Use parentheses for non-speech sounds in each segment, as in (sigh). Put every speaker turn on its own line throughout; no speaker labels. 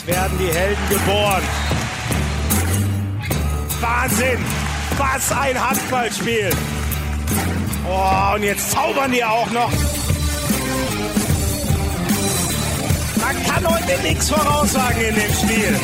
Jetzt werden die Helden geboren. Wahnsinn! Was ein Handballspiel! Oh, und jetzt zaubern die auch noch. Man kann heute nichts voraussagen in dem Spiel.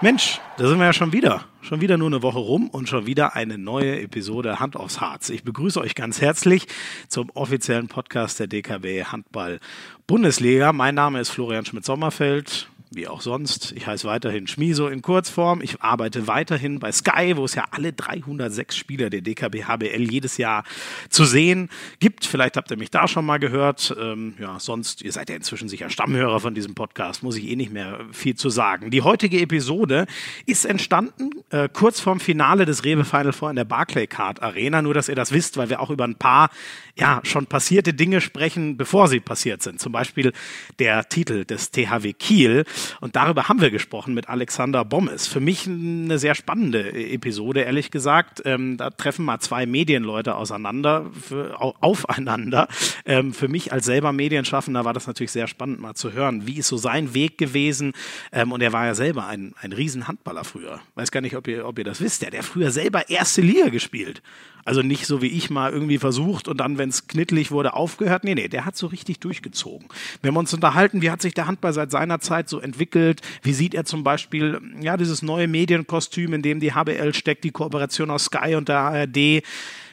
Mensch, da sind wir ja schon wieder. Schon wieder nur eine Woche rum und schon wieder eine neue Episode Hand aufs Harz. Ich begrüße euch ganz herzlich zum offiziellen Podcast der DKB Handball Bundesliga. Mein Name ist Florian Schmidt-Sommerfeld wie auch sonst. Ich heiße weiterhin Schmiso in Kurzform. Ich arbeite weiterhin bei Sky, wo es ja alle 306 Spieler der DKB HBL jedes Jahr zu sehen gibt. Vielleicht habt ihr mich da schon mal gehört. Ähm, ja, sonst, ihr seid ja inzwischen sicher Stammhörer von diesem Podcast, muss ich eh nicht mehr viel zu sagen. Die heutige Episode ist entstanden äh, kurz vorm Finale des Rewe Final Four in der Barclaycard Arena. Nur, dass ihr das wisst, weil wir auch über ein paar ja, schon passierte Dinge sprechen, bevor sie passiert sind. Zum Beispiel der Titel des THW Kiel. Und darüber haben wir gesprochen mit Alexander Bommes. Für mich eine sehr spannende Episode, ehrlich gesagt. Ähm, da treffen mal zwei Medienleute auseinander, für, aufeinander. Ähm, für mich als selber Medienschaffender war das natürlich sehr spannend, mal zu hören, wie ist so sein Weg gewesen. Ähm, und er war ja selber ein, ein Riesenhandballer früher. Weiß gar nicht, ob ihr, ob ihr das wisst. Der hat früher selber erste Liga gespielt. Also nicht so wie ich mal irgendwie versucht und dann, wenn es knittlig wurde, aufgehört. Nee, nee, der hat so richtig durchgezogen. Wir haben uns unterhalten, wie hat sich der Handball seit seiner Zeit so entwickelt? Wie sieht er zum Beispiel, ja, dieses neue Medienkostüm, in dem die HBL steckt, die Kooperation aus Sky und der ARD?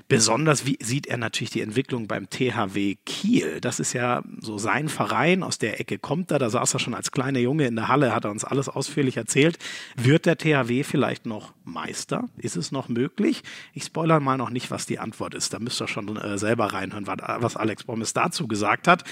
Besonders wie sieht er natürlich die Entwicklung beim THW Kiel. Das ist ja so sein Verein, aus der Ecke kommt er. Da saß er schon als kleiner Junge in der Halle, hat er uns alles ausführlich erzählt. Wird der THW vielleicht noch Meister? Ist es noch möglich? Ich spoilere mal noch nicht, was die Antwort ist. Da müsst ihr schon äh, selber reinhören, was Alex Bommes dazu gesagt hat.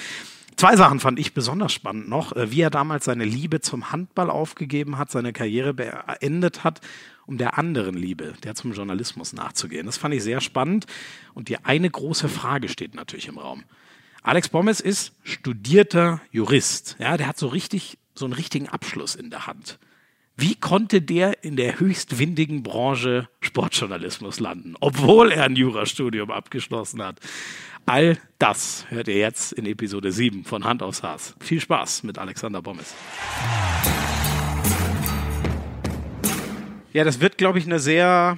Zwei Sachen fand ich besonders spannend noch, äh, wie er damals seine Liebe zum Handball aufgegeben hat, seine Karriere beendet hat um der anderen Liebe, der zum Journalismus nachzugehen. Das fand ich sehr spannend. Und die eine große Frage steht natürlich im Raum. Alex Bommes ist studierter Jurist. Ja, der hat so richtig, so einen richtigen Abschluss in der Hand. Wie konnte der in der höchst windigen Branche Sportjournalismus landen, obwohl er ein Jurastudium abgeschlossen hat? All das hört ihr jetzt in Episode 7 von Hand aufs Haas. Viel Spaß mit Alexander Bommes. Ja, das wird, glaube ich, eine sehr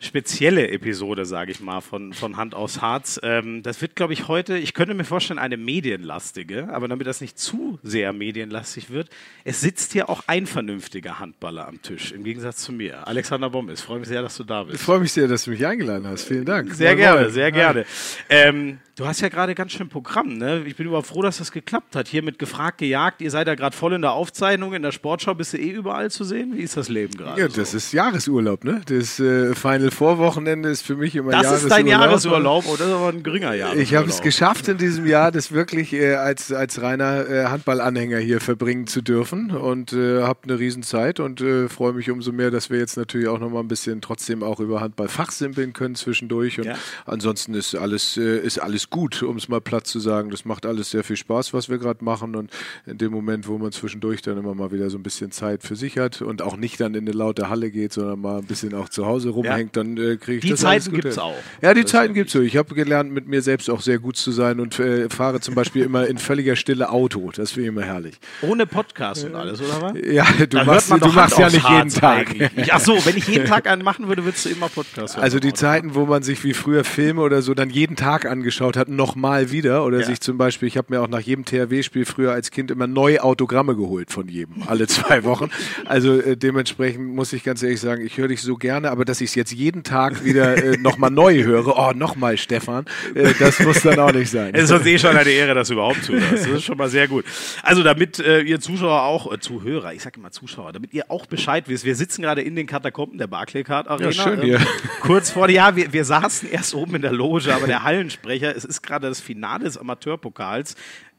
spezielle Episode, sage ich mal, von, von Hand aus Harz. Ähm, das wird, glaube ich, heute, ich könnte mir vorstellen, eine medienlastige, aber damit das nicht zu sehr medienlastig wird, es sitzt hier auch ein vernünftiger Handballer am Tisch, im Gegensatz zu mir. Alexander Bommes, freue mich sehr, dass du da bist.
Ich freue mich sehr, dass du mich eingeladen hast. Vielen Dank.
Sehr Mal gerne, sehr gerne. Ähm, Du hast ja gerade ganz schön Programm, ne? Ich bin überhaupt froh, dass das geklappt hat. Hier mit gefragt, gejagt. Ihr seid ja gerade voll in der Aufzeichnung. In der Sportschau bist du eh überall zu sehen. Wie ist das Leben gerade?
Ja, das so? ist Jahresurlaub, ne? Das äh, Final Vorwochenende ist für mich immer
das
Jahresurlaub.
Das ist dein Jahresurlaub oder ist aber ein geringer Jahresurlaub?
Ich habe es geschafft in diesem Jahr, das wirklich äh, als, als reiner äh, Handballanhänger hier verbringen zu dürfen und äh, habe eine Riesenzeit und äh, freue mich umso mehr, dass wir jetzt natürlich auch noch mal ein bisschen trotzdem auch über Handball fachsimpeln können zwischendurch und ja. ansonsten ist alles, äh, ist alles gut, um es mal Platz zu sagen, das macht alles sehr viel Spaß, was wir gerade machen. Und in dem Moment, wo man zwischendurch dann immer mal wieder so ein bisschen Zeit für sich hat und auch nicht dann in eine laute Halle geht, sondern mal ein bisschen auch zu Hause rumhängt, ja. Dann äh, kriege ich
die
das
Zeiten gibt es auch.
Ja, die das Zeiten gibt es so. Ich habe gelernt, mit mir selbst auch sehr gut zu sein und äh, fahre zum Beispiel immer in völliger Stille Auto. Das finde ich immer herrlich.
Ohne Podcast und alles, oder was?
Ja, du machst, du machst ja nicht jeden Tag.
Ach so, wenn ich jeden Tag einen machen würde, würdest du immer Podcast hören.
Also die Zeiten, wo man sich wie früher Filme oder so dann jeden Tag angeschaut hat, nochmal wieder oder ja. sich zum Beispiel, ich habe mir auch nach jedem THW-Spiel früher als Kind immer neue Autogramme geholt von jedem, alle zwei Wochen. Also äh, dementsprechend muss ich ganz ehrlich sagen, ich höre dich so gerne, aber dass ich es jetzt jeden Tag wieder äh, nochmal neu höre, oh, nochmal Stefan, äh, das muss dann auch nicht sein.
Es ist uns eh schon eine Ehre, dass du überhaupt zuhörst. Das ist schon mal sehr gut. Also damit äh, ihr Zuschauer auch, äh, Zuhörer, ich sage immer Zuschauer, damit ihr auch Bescheid wisst, wir sitzen gerade in den Katakomben der Barclaycard Arena.
Ja, schön hier. Ähm,
kurz vor, ja, wir, wir saßen erst oben in der Loge, aber der Hallensprecher, es ist gerade das Finale des Amateurpokals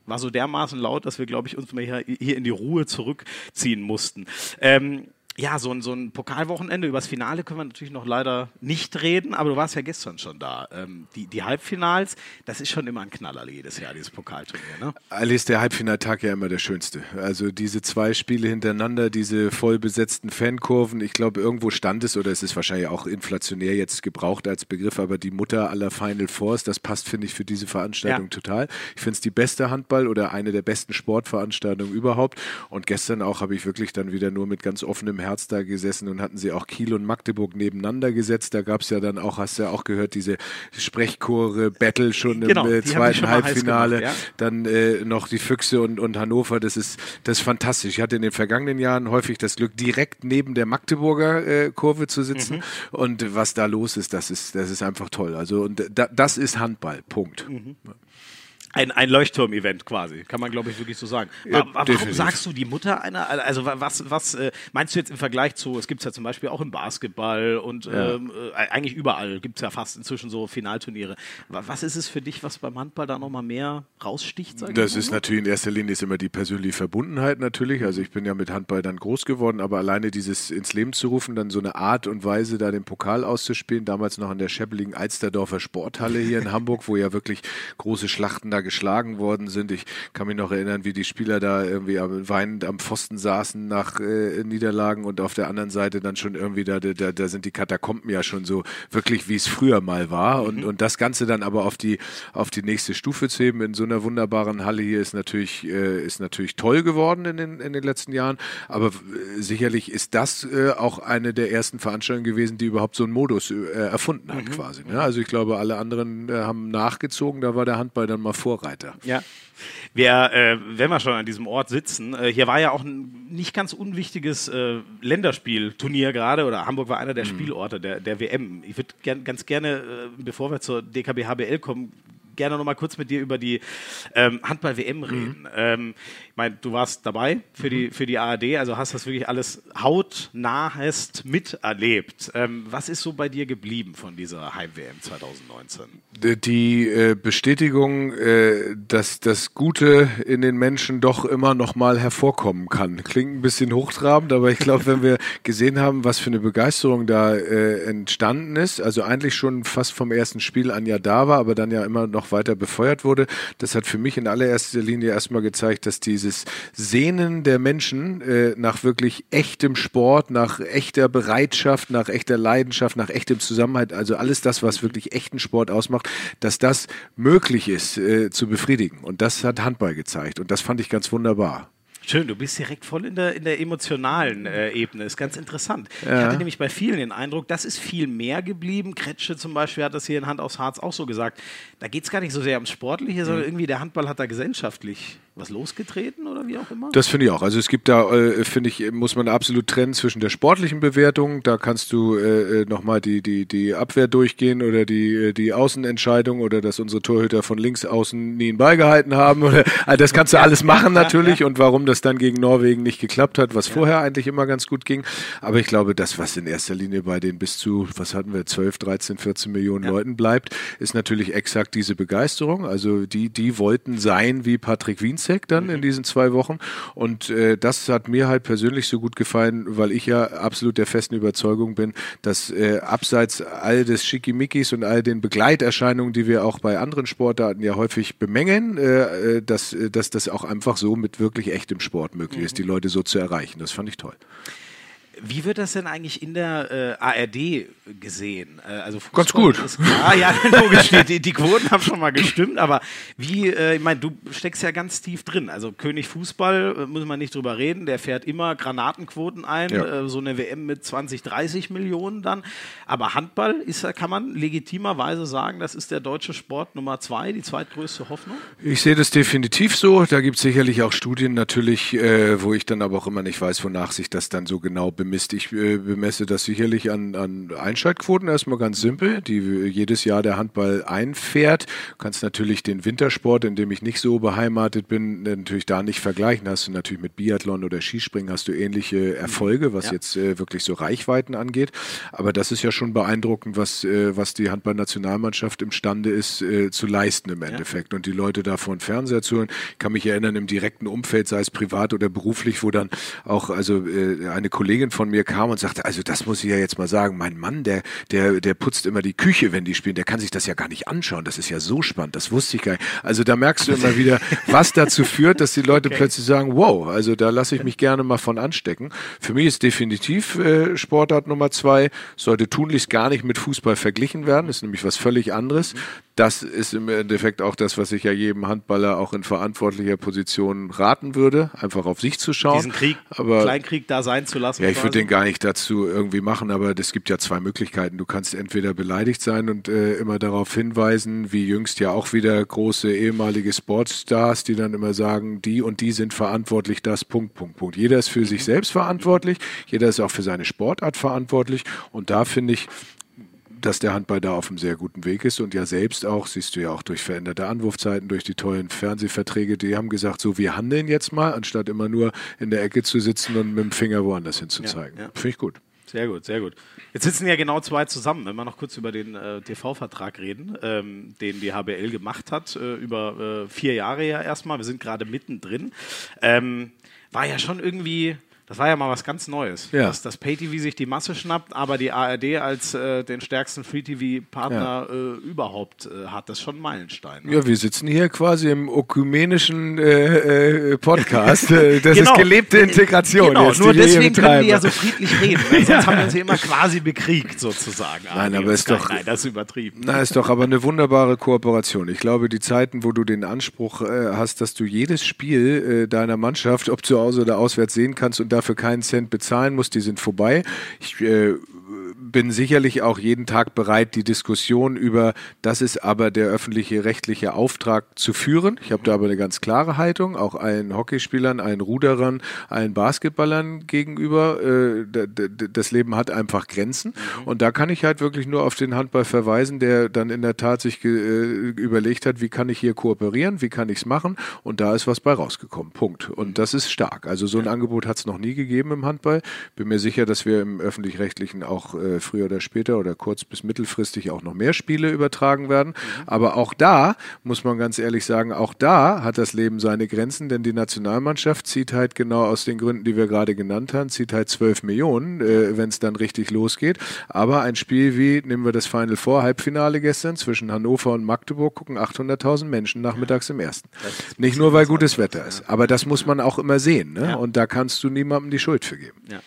war so dermaßen laut, dass wir, glaube ich, uns mal hier, hier in die Ruhe zurückziehen mussten. Ähm, ja, so ein, so ein Pokalwochenende. Über das Finale können wir natürlich noch leider nicht reden, aber du warst ja gestern schon da. Ähm, die, die Halbfinals, das ist schon immer ein Knaller jedes Jahr, dieses Pokalturnier. Ne?
Ist der Halbfinaltag ja immer der schönste. Also diese zwei Spiele hintereinander, diese voll besetzten Fankurven. Ich glaube, irgendwo stand es, oder es ist wahrscheinlich auch inflationär jetzt gebraucht als Begriff, aber die Mutter aller Final Fours, das passt, finde ich, für diese Veranstaltung ja. total. Ich finde es die beste Handball- oder eine der besten Sportveranstaltungen überhaupt. Und gestern auch habe ich wirklich dann wieder nur mit ganz offenem Herzen Herz da gesessen und hatten sie auch Kiel und Magdeburg nebeneinander gesetzt. Da gab es ja dann auch, hast du ja auch gehört, diese Sprechchore Battle schon genau, im äh, zweiten Halbfinale. Gemacht, ja. Dann äh, noch die Füchse und, und Hannover. Das ist, das ist fantastisch. Ich hatte in den vergangenen Jahren häufig das Glück, direkt neben der Magdeburger äh, Kurve zu sitzen. Mhm. Und was da los ist, das ist, das ist einfach toll. Also und da, das ist Handball. Punkt. Mhm.
Ein, ein Leuchtturm-Event quasi, kann man glaube ich wirklich so sagen. Ja, warum definitiv. sagst du die Mutter einer? Also was, was äh, meinst du jetzt im Vergleich zu, es gibt es ja zum Beispiel auch im Basketball und ja. ähm, äh, eigentlich überall gibt es ja fast inzwischen so Finalturniere. Was ist es für dich, was beim Handball da nochmal mehr raussticht?
Das ist natürlich in erster Linie ist immer die persönliche Verbundenheit natürlich. Also ich bin ja mit Handball dann groß geworden, aber alleine dieses ins Leben zu rufen, dann so eine Art und Weise, da den Pokal auszuspielen, damals noch in der Scheppeligen Alsterdorfer Sporthalle hier in Hamburg, wo ja wirklich große Schlachten da geschlagen worden sind. Ich kann mich noch erinnern, wie die Spieler da irgendwie weinend am Pfosten saßen nach äh, Niederlagen und auf der anderen Seite dann schon irgendwie da, da, da sind die Katakomben ja schon so wirklich, wie es früher mal war. Und, mhm. und das Ganze dann aber auf die, auf die nächste Stufe zu heben in so einer wunderbaren Halle hier ist natürlich, äh, ist natürlich toll geworden in den, in den letzten Jahren. Aber äh, sicherlich ist das äh, auch eine der ersten Veranstaltungen gewesen, die überhaupt so einen Modus äh, erfunden hat mhm. quasi. Ne? Also ich glaube, alle anderen äh, haben nachgezogen, da war der Handball dann mal vor Vorreiter.
Ja. Wir, äh, wenn wir schon an diesem Ort sitzen, äh, hier war ja auch ein nicht ganz unwichtiges äh, Länderspielturnier gerade, oder Hamburg war einer der mhm. Spielorte der, der WM. Ich würde gern, ganz gerne, äh, bevor wir zur DKB HBL kommen, gerne noch mal kurz mit dir über die ähm, Handball-WM mhm. reden. Mhm. Ähm, ich meine, du warst dabei für, mhm. die, für die ARD, also hast das wirklich alles hautnah hast miterlebt. Ähm, was ist so bei dir geblieben von dieser Heim-WM 2019?
Die äh, Bestätigung, äh, dass das Gute in den Menschen doch immer noch mal hervorkommen kann. Klingt ein bisschen hochtrabend, aber ich glaube, wenn wir (laughs) gesehen haben, was für eine Begeisterung da äh, entstanden ist, also eigentlich schon fast vom ersten Spiel an ja da war, aber dann ja immer noch weiter befeuert wurde. Das hat für mich in allererster Linie erstmal gezeigt, dass dieses Sehnen der Menschen äh, nach wirklich echtem Sport, nach echter Bereitschaft, nach echter Leidenschaft, nach echtem Zusammenhalt, also alles das, was wirklich echten Sport ausmacht, dass das möglich ist äh, zu befriedigen. Und das hat Handball gezeigt. Und das fand ich ganz wunderbar.
Schön, du bist direkt voll in der, in der emotionalen äh, Ebene. Ist ganz interessant. Ja. Ich hatte nämlich bei vielen den Eindruck, das ist viel mehr geblieben. Kretsche zum Beispiel hat das hier in Hand aufs Harz auch so gesagt. Da geht es gar nicht so sehr ums Sportliche, sondern mhm. irgendwie der Handball hat da gesellschaftlich was losgetreten oder wie auch immer?
Das finde ich auch. Also es gibt da, äh, finde ich, muss man absolut trennen zwischen der sportlichen Bewertung. Da kannst du äh, äh nochmal die, die, die Abwehr durchgehen oder die, äh, die Außenentscheidung oder dass unsere Torhüter von links außen nie einen Ball gehalten haben. Oder, also das kannst du alles machen natürlich und warum das dann gegen Norwegen nicht geklappt hat, was vorher eigentlich immer ganz gut ging. Aber ich glaube, das, was in erster Linie bei den bis zu, was hatten wir, 12, 13, 14 Millionen ja. Leuten bleibt, ist natürlich exakt diese Begeisterung. Also die, die wollten sein wie Patrick Wienzek dann mhm. in diesen zwei Wochen. Und äh, das hat mir halt persönlich so gut gefallen, weil ich ja absolut der festen Überzeugung bin, dass äh, abseits all des Schickimickis und all den Begleiterscheinungen, die wir auch bei anderen Sportarten ja häufig bemängeln, äh, äh dass, äh, dass das auch einfach so mit wirklich echtem Sport möglich mhm. ist, die Leute so zu erreichen. Das fand ich toll.
Wie wird das denn eigentlich in der äh, ARD gesehen?
Äh, also Ganz gut.
Ist, ah, ja, (laughs) logisch, die, die, Quoten haben schon mal gestimmt, aber wie, äh, ich meine, du steckst ja ganz tief drin. Also König Fußball, äh, muss man nicht drüber reden, der fährt immer Granatenquoten ein, ja. Äh, so eine WM mit 20, 30 Millionen dann. Aber Handball ist, kann man legitimerweise sagen, das ist der deutsche Sport Nummer zwei, die zweitgrößte Hoffnung?
Ich sehe das definitiv so. Da gibt es sicherlich auch Studien natürlich, äh, wo ich dann aber auch immer nicht weiß, wonach sich das dann so genau bemisst bemisst. Ich äh, bemesse das sicherlich an, an Einschaltquoten erstmal ganz simpel, die jedes Jahr der Handball einfährt. Du kannst natürlich den Wintersport, in dem ich nicht so beheimatet bin, natürlich da nicht vergleichen. Hast du natürlich mit Biathlon oder Skispringen hast du ähnliche Erfolge, was ja. jetzt äh, wirklich so Reichweiten angeht. Aber das ist ja schon beeindruckend, was, äh, was die Handballnationalmannschaft imstande ist äh, zu leisten im Endeffekt. Ja. Und die Leute da vor den Fernseher zu hören. Ich kann mich erinnern, im direkten Umfeld, sei es privat oder beruflich, wo dann auch also äh, eine Kollegin von mir kam und sagte, also das muss ich ja jetzt mal sagen, mein Mann, der, der, der putzt immer die Küche, wenn die spielen, der kann sich das ja gar nicht anschauen. Das ist ja so spannend, das wusste ich gar nicht. Also da merkst du immer wieder, (laughs) was dazu führt, dass die Leute okay. plötzlich sagen, wow, also da lasse ich mich gerne mal von anstecken. Für mich ist definitiv äh, Sportart Nummer zwei, sollte tunlichst gar nicht mit Fußball verglichen werden, ist nämlich was völlig anderes. Mhm das ist im Endeffekt auch das, was ich ja jedem Handballer auch in verantwortlicher Position raten würde, einfach auf sich zu schauen. Diesen
Krieg, aber, Kleinkrieg da sein zu lassen.
Ja, ich würde den gar nicht dazu irgendwie machen, aber es gibt ja zwei Möglichkeiten. Du kannst entweder beleidigt sein und äh, immer darauf hinweisen, wie jüngst ja auch wieder große ehemalige Sportstars, die dann immer sagen, die und die sind verantwortlich, das Punkt, Punkt, Punkt. Jeder ist für sich selbst verantwortlich, jeder ist auch für seine Sportart verantwortlich und da finde ich, dass der Handball da auf einem sehr guten Weg ist und ja selbst auch, siehst du ja auch durch veränderte Anwurfzeiten, durch die tollen Fernsehverträge, die haben gesagt, so wir handeln jetzt mal, anstatt immer nur in der Ecke zu sitzen und mit dem Finger woanders hinzuzeigen. Ja, ja. Finde ich gut.
Sehr gut, sehr gut. Jetzt sitzen ja genau zwei zusammen. Wenn wir noch kurz über den äh, TV-Vertrag reden, ähm, den die HBL gemacht hat, äh, über äh, vier Jahre ja erstmal. Wir sind gerade mittendrin. Ähm, war ja schon irgendwie das war ja mal was ganz Neues, ja. dass das Pay-TV sich die Masse schnappt, aber die ARD als äh, den stärksten Free-TV-Partner ja. äh, überhaupt äh, hat. Das ist schon ein Meilenstein.
Ne? Ja, wir sitzen hier quasi im ökumenischen äh, äh, Podcast. (laughs) Äh, das genau. ist gelebte Integration.
Genau, jetzt, nur deswegen können wir ja so friedlich reden. Ne? (laughs) Sonst haben wir uns hier immer quasi bekriegt, sozusagen.
Nein, aber ist doch.
Nein, das ist übertrieben.
Nein, ist doch aber eine wunderbare Kooperation. Ich glaube, die Zeiten, wo du den Anspruch hast, dass du jedes Spiel deiner Mannschaft, ob zu Hause oder auswärts, sehen kannst und da dafür keinen Cent bezahlen muss, die sind vorbei. Ich äh, bin sicherlich auch jeden Tag bereit, die Diskussion über, das ist aber der öffentliche rechtliche Auftrag zu führen. Ich habe da aber eine ganz klare Haltung, auch allen Hockeyspielern, allen Ruderern, allen Basketballern gegenüber. Äh, das Leben hat einfach Grenzen. Mhm. Und da kann ich halt wirklich nur auf den Handball verweisen, der dann in der Tat sich äh, überlegt hat, wie kann ich hier kooperieren, wie kann ich es machen. Und da ist was bei rausgekommen. Punkt. Und das ist stark. Also so ein Angebot hat es noch nie gegeben im Handball. Bin mir sicher, dass wir im öffentlich-rechtlichen auch äh, früher oder später oder kurz bis mittelfristig auch noch mehr Spiele übertragen werden. Mhm. Aber auch da, muss man ganz ehrlich sagen, auch da hat das Leben seine Grenzen, denn die Nationalmannschaft zieht halt genau aus den Gründen, die wir gerade genannt haben, zieht halt 12 Millionen, äh, wenn es dann richtig losgeht. Aber ein Spiel wie, nehmen wir das Final Four Halbfinale gestern zwischen Hannover und Magdeburg, gucken 800.000 Menschen nachmittags im ersten. Nicht nur, weil gutes Wetter ist, aber das muss man auch immer sehen. Ne? Und da kannst du niemandem die Schuld für geben.
Ja.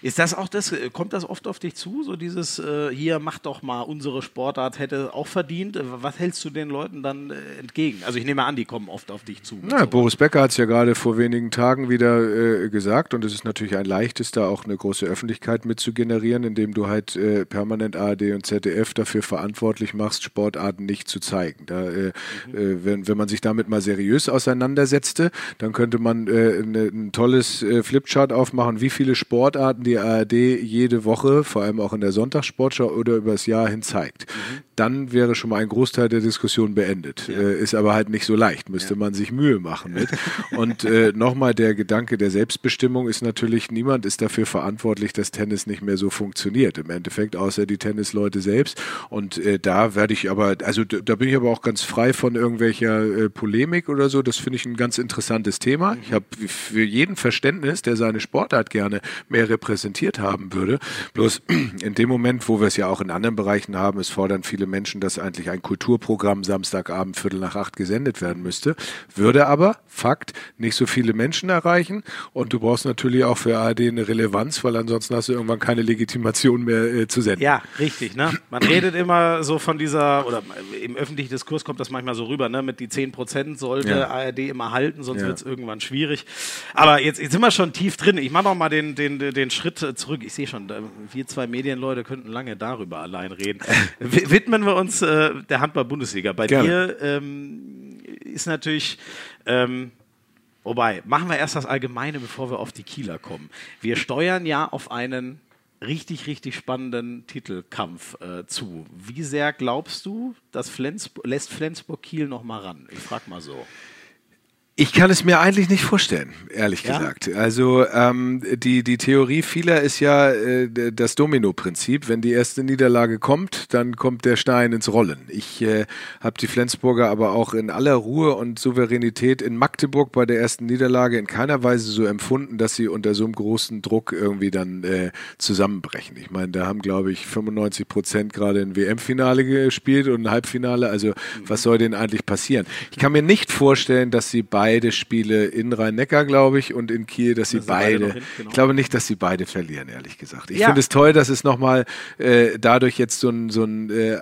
Ist das auch das, äh, kommt das oft auf dich zu, so dieses, äh, hier, mach doch mal, unsere Sportart hätte auch verdient. Äh, was hältst du den Leuten dann äh, entgegen? Also ich nehme an, die kommen oft auf dich zu.
Na, Boris Becker hat es ja gerade vor wenigen Tagen wieder äh, gesagt und es ist natürlich ein leichtes, da auch eine große Öffentlichkeit mit zu generieren, indem du halt äh, permanent ARD und ZDF dafür verantwortlich machst, Sportarten nicht zu zeigen. Da, mhm. wenn, wenn man sich damit mal seriös auseinandersetzte, dann könnte man ne, ein tolles Flipchart aufmachen, wie viele Sportarten die ARD jede Woche, vor allem auch in der Sonntagssportschau oder übers Jahr hin zeigt. Mhm. Dann wäre schon mal ein Großteil der Diskussion beendet. Ja. Äh, ist aber halt nicht so leicht, müsste ja. man sich Mühe machen mit. (laughs) Und äh, nochmal der Gedanke der Selbstbestimmung ist natürlich, niemand ist dafür verantwortlich, dass Tennis nicht mehr so funktioniert. Im Endeffekt, außer die Tennisleute selbst. Und äh, da werde ich aber, also da bin ich aber auch ganz frei von irgendwelcher äh, Polemik oder so. Das finde ich ein ganz interessantes Thema. Ich habe für jeden Verständnis, der seine Sportart gerne mehr repräsentiert, repräsentiert haben würde. Bloß (clears throat) in dem Moment, wo wir es ja auch in anderen Bereichen haben, es fordern viele Menschen, dass eigentlich ein Kulturprogramm Samstagabend Viertel nach acht gesendet werden müsste, würde aber, Fakt, nicht so viele Menschen erreichen und du brauchst natürlich auch für ARD eine Relevanz, weil ansonsten hast du irgendwann keine Legitimation mehr äh, zu senden.
Ja, richtig. Ne? Man redet immer so von dieser, oder im öffentlichen Diskurs kommt das manchmal so rüber, ne? mit die 10 Prozent sollte ja. ARD immer halten, sonst ja. wird es irgendwann schwierig. Aber jetzt, jetzt sind wir schon tief drin. Ich mache noch mal den, den, den Schritt Schritt zurück. Ich sehe schon, wir zwei Medienleute könnten lange darüber allein reden. (laughs) Widmen wir uns äh, der Handball-Bundesliga. Bei Gerne. dir ähm, ist natürlich. Ähm, Wobei, machen wir erst das Allgemeine, bevor wir auf die Kieler kommen. Wir steuern ja auf einen richtig, richtig spannenden Titelkampf äh, zu. Wie sehr glaubst du, dass Flensburg, lässt Flensburg Kiel noch mal ran? Ich frage mal so.
Ich kann es mir eigentlich nicht vorstellen, ehrlich ja? gesagt. Also ähm, die, die Theorie vieler ist ja äh, das Domino-Prinzip. Wenn die erste Niederlage kommt, dann kommt der Stein ins Rollen. Ich äh, habe die Flensburger aber auch in aller Ruhe und Souveränität in Magdeburg bei der ersten Niederlage in keiner Weise so empfunden, dass sie unter so einem großen Druck irgendwie dann äh, zusammenbrechen. Ich meine, da haben, glaube ich, 95 Prozent gerade ein WM-Finale gespielt und ein Halbfinale. Also was soll denn eigentlich passieren? Ich kann mir nicht vorstellen, dass sie beide beide Spiele in Rhein-Neckar, glaube ich, und in Kiel, dass sie beide, beide hin, genau. ich glaube nicht, dass sie beide verlieren, ehrlich gesagt. Ich ja. finde es toll, dass es nochmal äh, dadurch jetzt so ein, so ein äh,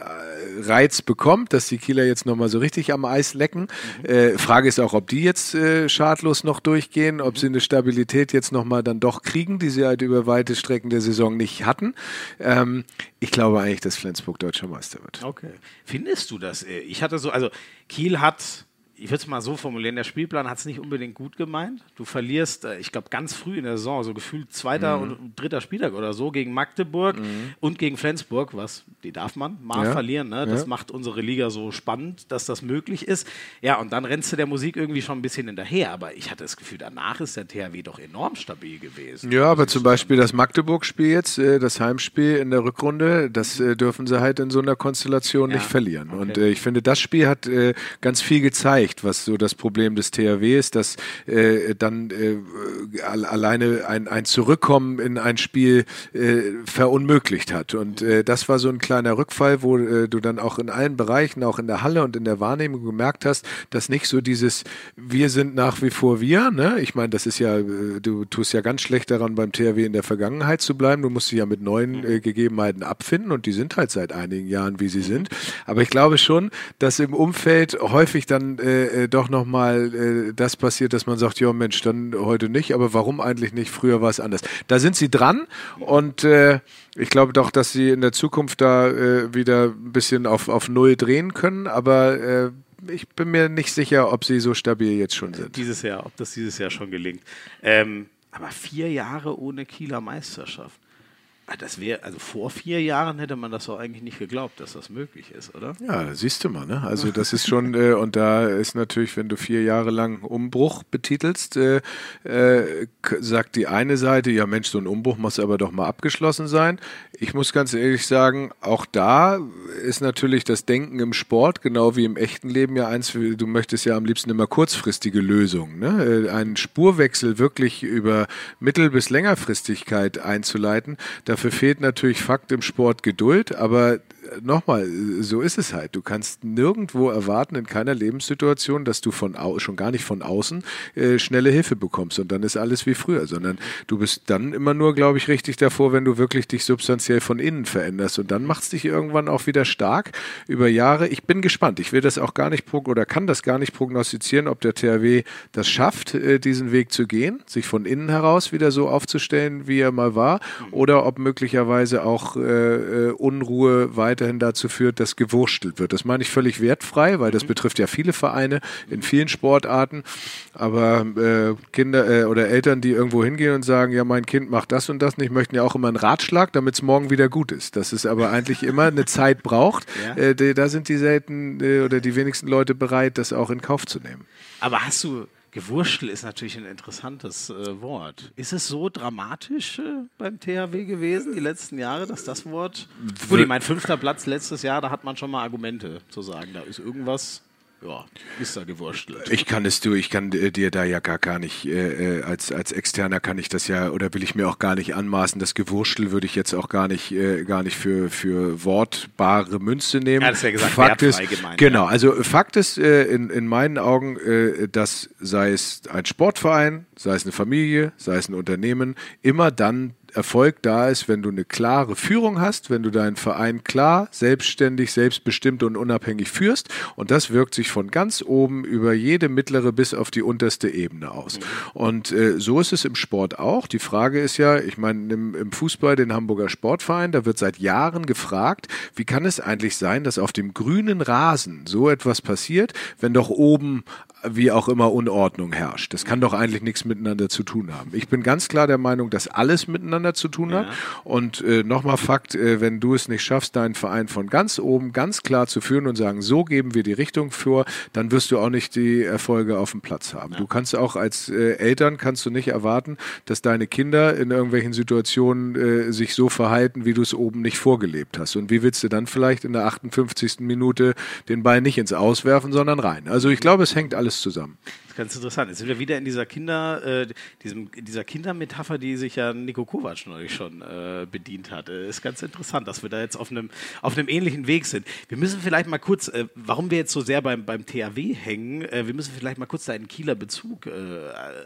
Reiz bekommt, dass die Kieler jetzt nochmal so richtig am Eis lecken. Mhm. Äh, Frage ist auch, ob die jetzt äh, schadlos noch durchgehen, ob mhm. sie eine Stabilität jetzt nochmal dann doch kriegen, die sie halt über weite Strecken der Saison nicht hatten. Ähm, ich glaube eigentlich, dass Flensburg deutscher Meister wird.
Okay. Findest du das? Äh, ich hatte so, also Kiel hat ich würde es mal so formulieren, der Spielplan hat es nicht unbedingt gut gemeint. Du verlierst, äh, ich glaube, ganz früh in der Saison, so gefühlt zweiter mhm. und dritter Spieltag oder so, gegen Magdeburg mhm. und gegen Flensburg, was, die darf man mal ja. verlieren. Ne? Das ja. macht unsere Liga so spannend, dass das möglich ist. Ja, und dann rennst du der Musik irgendwie schon ein bisschen hinterher. Aber ich hatte das Gefühl, danach ist der THW doch enorm stabil gewesen.
Ja, aber zum Beispiel das Magdeburg-Spiel jetzt, äh, das Heimspiel in der Rückrunde, das äh, dürfen sie halt in so einer Konstellation ja. nicht verlieren. Okay. Und ich finde, das Spiel hat ganz viel gezeigt erreicht, was so das Problem des THW ist, dass äh, dann äh, alleine ein, ein Zurückkommen in ein Spiel äh, verunmöglicht hat. Und äh, das war so ein kleiner Rückfall, wo äh, du dann auch in allen Bereichen, auch in der Halle und in der Wahrnehmung gemerkt hast, dass nicht so dieses Wir sind nach wie vor wir, ne? Ich meine, das ist ja, äh, du tust ja ganz schlecht daran, beim THW in der Vergangenheit zu bleiben. Du musst dich ja mit neuen äh, Gegebenheiten abfinden und die sind halt seit einigen Jahren, wie sie sind. Aber ich glaube schon, dass im Umfeld häufig dann äh, äh, äh, doch nochmal äh, das passiert, dass man sagt, ja Mensch, dann heute nicht, aber warum eigentlich nicht? Früher war es anders. Da sind sie dran und äh, ich glaube doch, dass sie in der Zukunft da äh, wieder ein bisschen auf, auf Null drehen können, aber äh, ich bin mir nicht sicher, ob sie so stabil jetzt schon sind.
Dieses Jahr, ob das dieses Jahr schon gelingt. Ähm, aber vier Jahre ohne Kieler Meisterschaft. Ah, das wäre, also vor vier Jahren hätte man das doch eigentlich nicht geglaubt, dass das möglich ist, oder?
Ja, siehst du mal, ne? Also das ist schon, äh, und da ist natürlich, wenn du vier Jahre lang Umbruch betitelst, äh, äh, sagt die eine Seite, ja Mensch, so ein Umbruch muss aber doch mal abgeschlossen sein. Ich muss ganz ehrlich sagen, auch da ist natürlich das Denken im Sport, genau wie im echten Leben ja eins, du möchtest ja am liebsten immer kurzfristige Lösungen, ne? Äh, einen Spurwechsel wirklich über Mittel- bis Längerfristigkeit einzuleiten, da Dafür fehlt natürlich Fakt im Sport Geduld, aber nochmal, so ist es halt. Du kannst nirgendwo erwarten, in keiner Lebenssituation, dass du von schon gar nicht von außen äh, schnelle Hilfe bekommst und dann ist alles wie früher, sondern du bist dann immer nur, glaube ich, richtig davor, wenn du wirklich dich substanziell von innen veränderst und dann macht es dich irgendwann auch wieder stark über Jahre. Ich bin gespannt. Ich will das auch gar nicht oder kann das gar nicht prognostizieren, ob der THW das schafft, äh, diesen Weg zu gehen, sich von innen heraus wieder so aufzustellen, wie er mal war, oder ob möglicherweise auch äh, äh Unruhe weiter weiterhin dazu führt, dass gewurstelt wird. Das meine ich völlig wertfrei, weil das mhm. betrifft ja viele Vereine in vielen Sportarten. Aber äh, Kinder äh, oder Eltern, die irgendwo hingehen und sagen, ja, mein Kind macht das und das nicht, möchten ja auch immer einen Ratschlag, damit es morgen wieder gut ist. Dass es aber eigentlich immer eine Zeit braucht. (laughs) Ja. Äh, da sind die selten äh, oder die wenigsten Leute bereit, das auch in Kauf zu nehmen.
Aber hast du Gewurschtel ist natürlich ein interessantes äh, Wort. Ist es so dramatisch äh, beim THW gewesen, die letzten Jahre, dass das Wort. Gut, ich mein fünfter Platz letztes Jahr, da hat man schon mal Argumente zu sagen, da ist irgendwas ja, ist da gewurschtelt.
Ich kann es du, ich kann dir da ja gar, gar nicht, äh, äh, als, als Externer kann ich das ja, oder will ich mir auch gar nicht anmaßen. Das Gewurschtel würde ich jetzt auch gar nicht, äh, gar nicht für, für wortbare Münze nehmen.
Ja, das ist ja gesagt,
Fakt ist, gemeint, Genau, ja. also Fakt ist äh, in, in meinen Augen, äh, dass sei es ein Sportverein, sei es eine Familie, sei es ein Unternehmen, immer dann Erfolg da ist, wenn du eine klare Führung hast, wenn du deinen Verein klar, selbstständig, selbstbestimmt und unabhängig führst. Und das wirkt sich von ganz oben über jede mittlere bis auf die unterste Ebene aus. Und äh, so ist es im Sport auch. Die Frage ist ja, ich meine, im, im Fußball, den Hamburger Sportverein, da wird seit Jahren gefragt, wie kann es eigentlich sein, dass auf dem grünen Rasen so etwas passiert, wenn doch oben wie auch immer Unordnung herrscht. Das kann doch eigentlich nichts miteinander zu tun haben. Ich bin ganz klar der Meinung, dass alles miteinander zu tun hat. Und äh, nochmal Fakt, äh, wenn du es nicht schaffst, deinen Verein von ganz oben ganz klar zu führen und sagen, so geben wir die Richtung vor, dann wirst du auch nicht die Erfolge auf dem Platz haben. Ja. Du kannst auch als äh, Eltern kannst du nicht erwarten, dass deine Kinder in irgendwelchen Situationen äh, sich so verhalten, wie du es oben nicht vorgelebt hast. Und wie willst du dann vielleicht in der 58. Minute den Ball nicht ins Auswerfen, sondern rein? Also ich glaube, es hängt alles zusammen
ganz interessant. Jetzt sind wir wieder in dieser Kinder, äh, diesem, dieser Kindermetapher, die sich ja Nico Kovac neulich schon äh, bedient hat. Äh, ist ganz interessant, dass wir da jetzt auf einem, auf einem ähnlichen Weg sind. Wir müssen vielleicht mal kurz, äh, warum wir jetzt so sehr beim, beim THW hängen, äh, wir müssen vielleicht mal kurz deinen Kieler Bezug äh,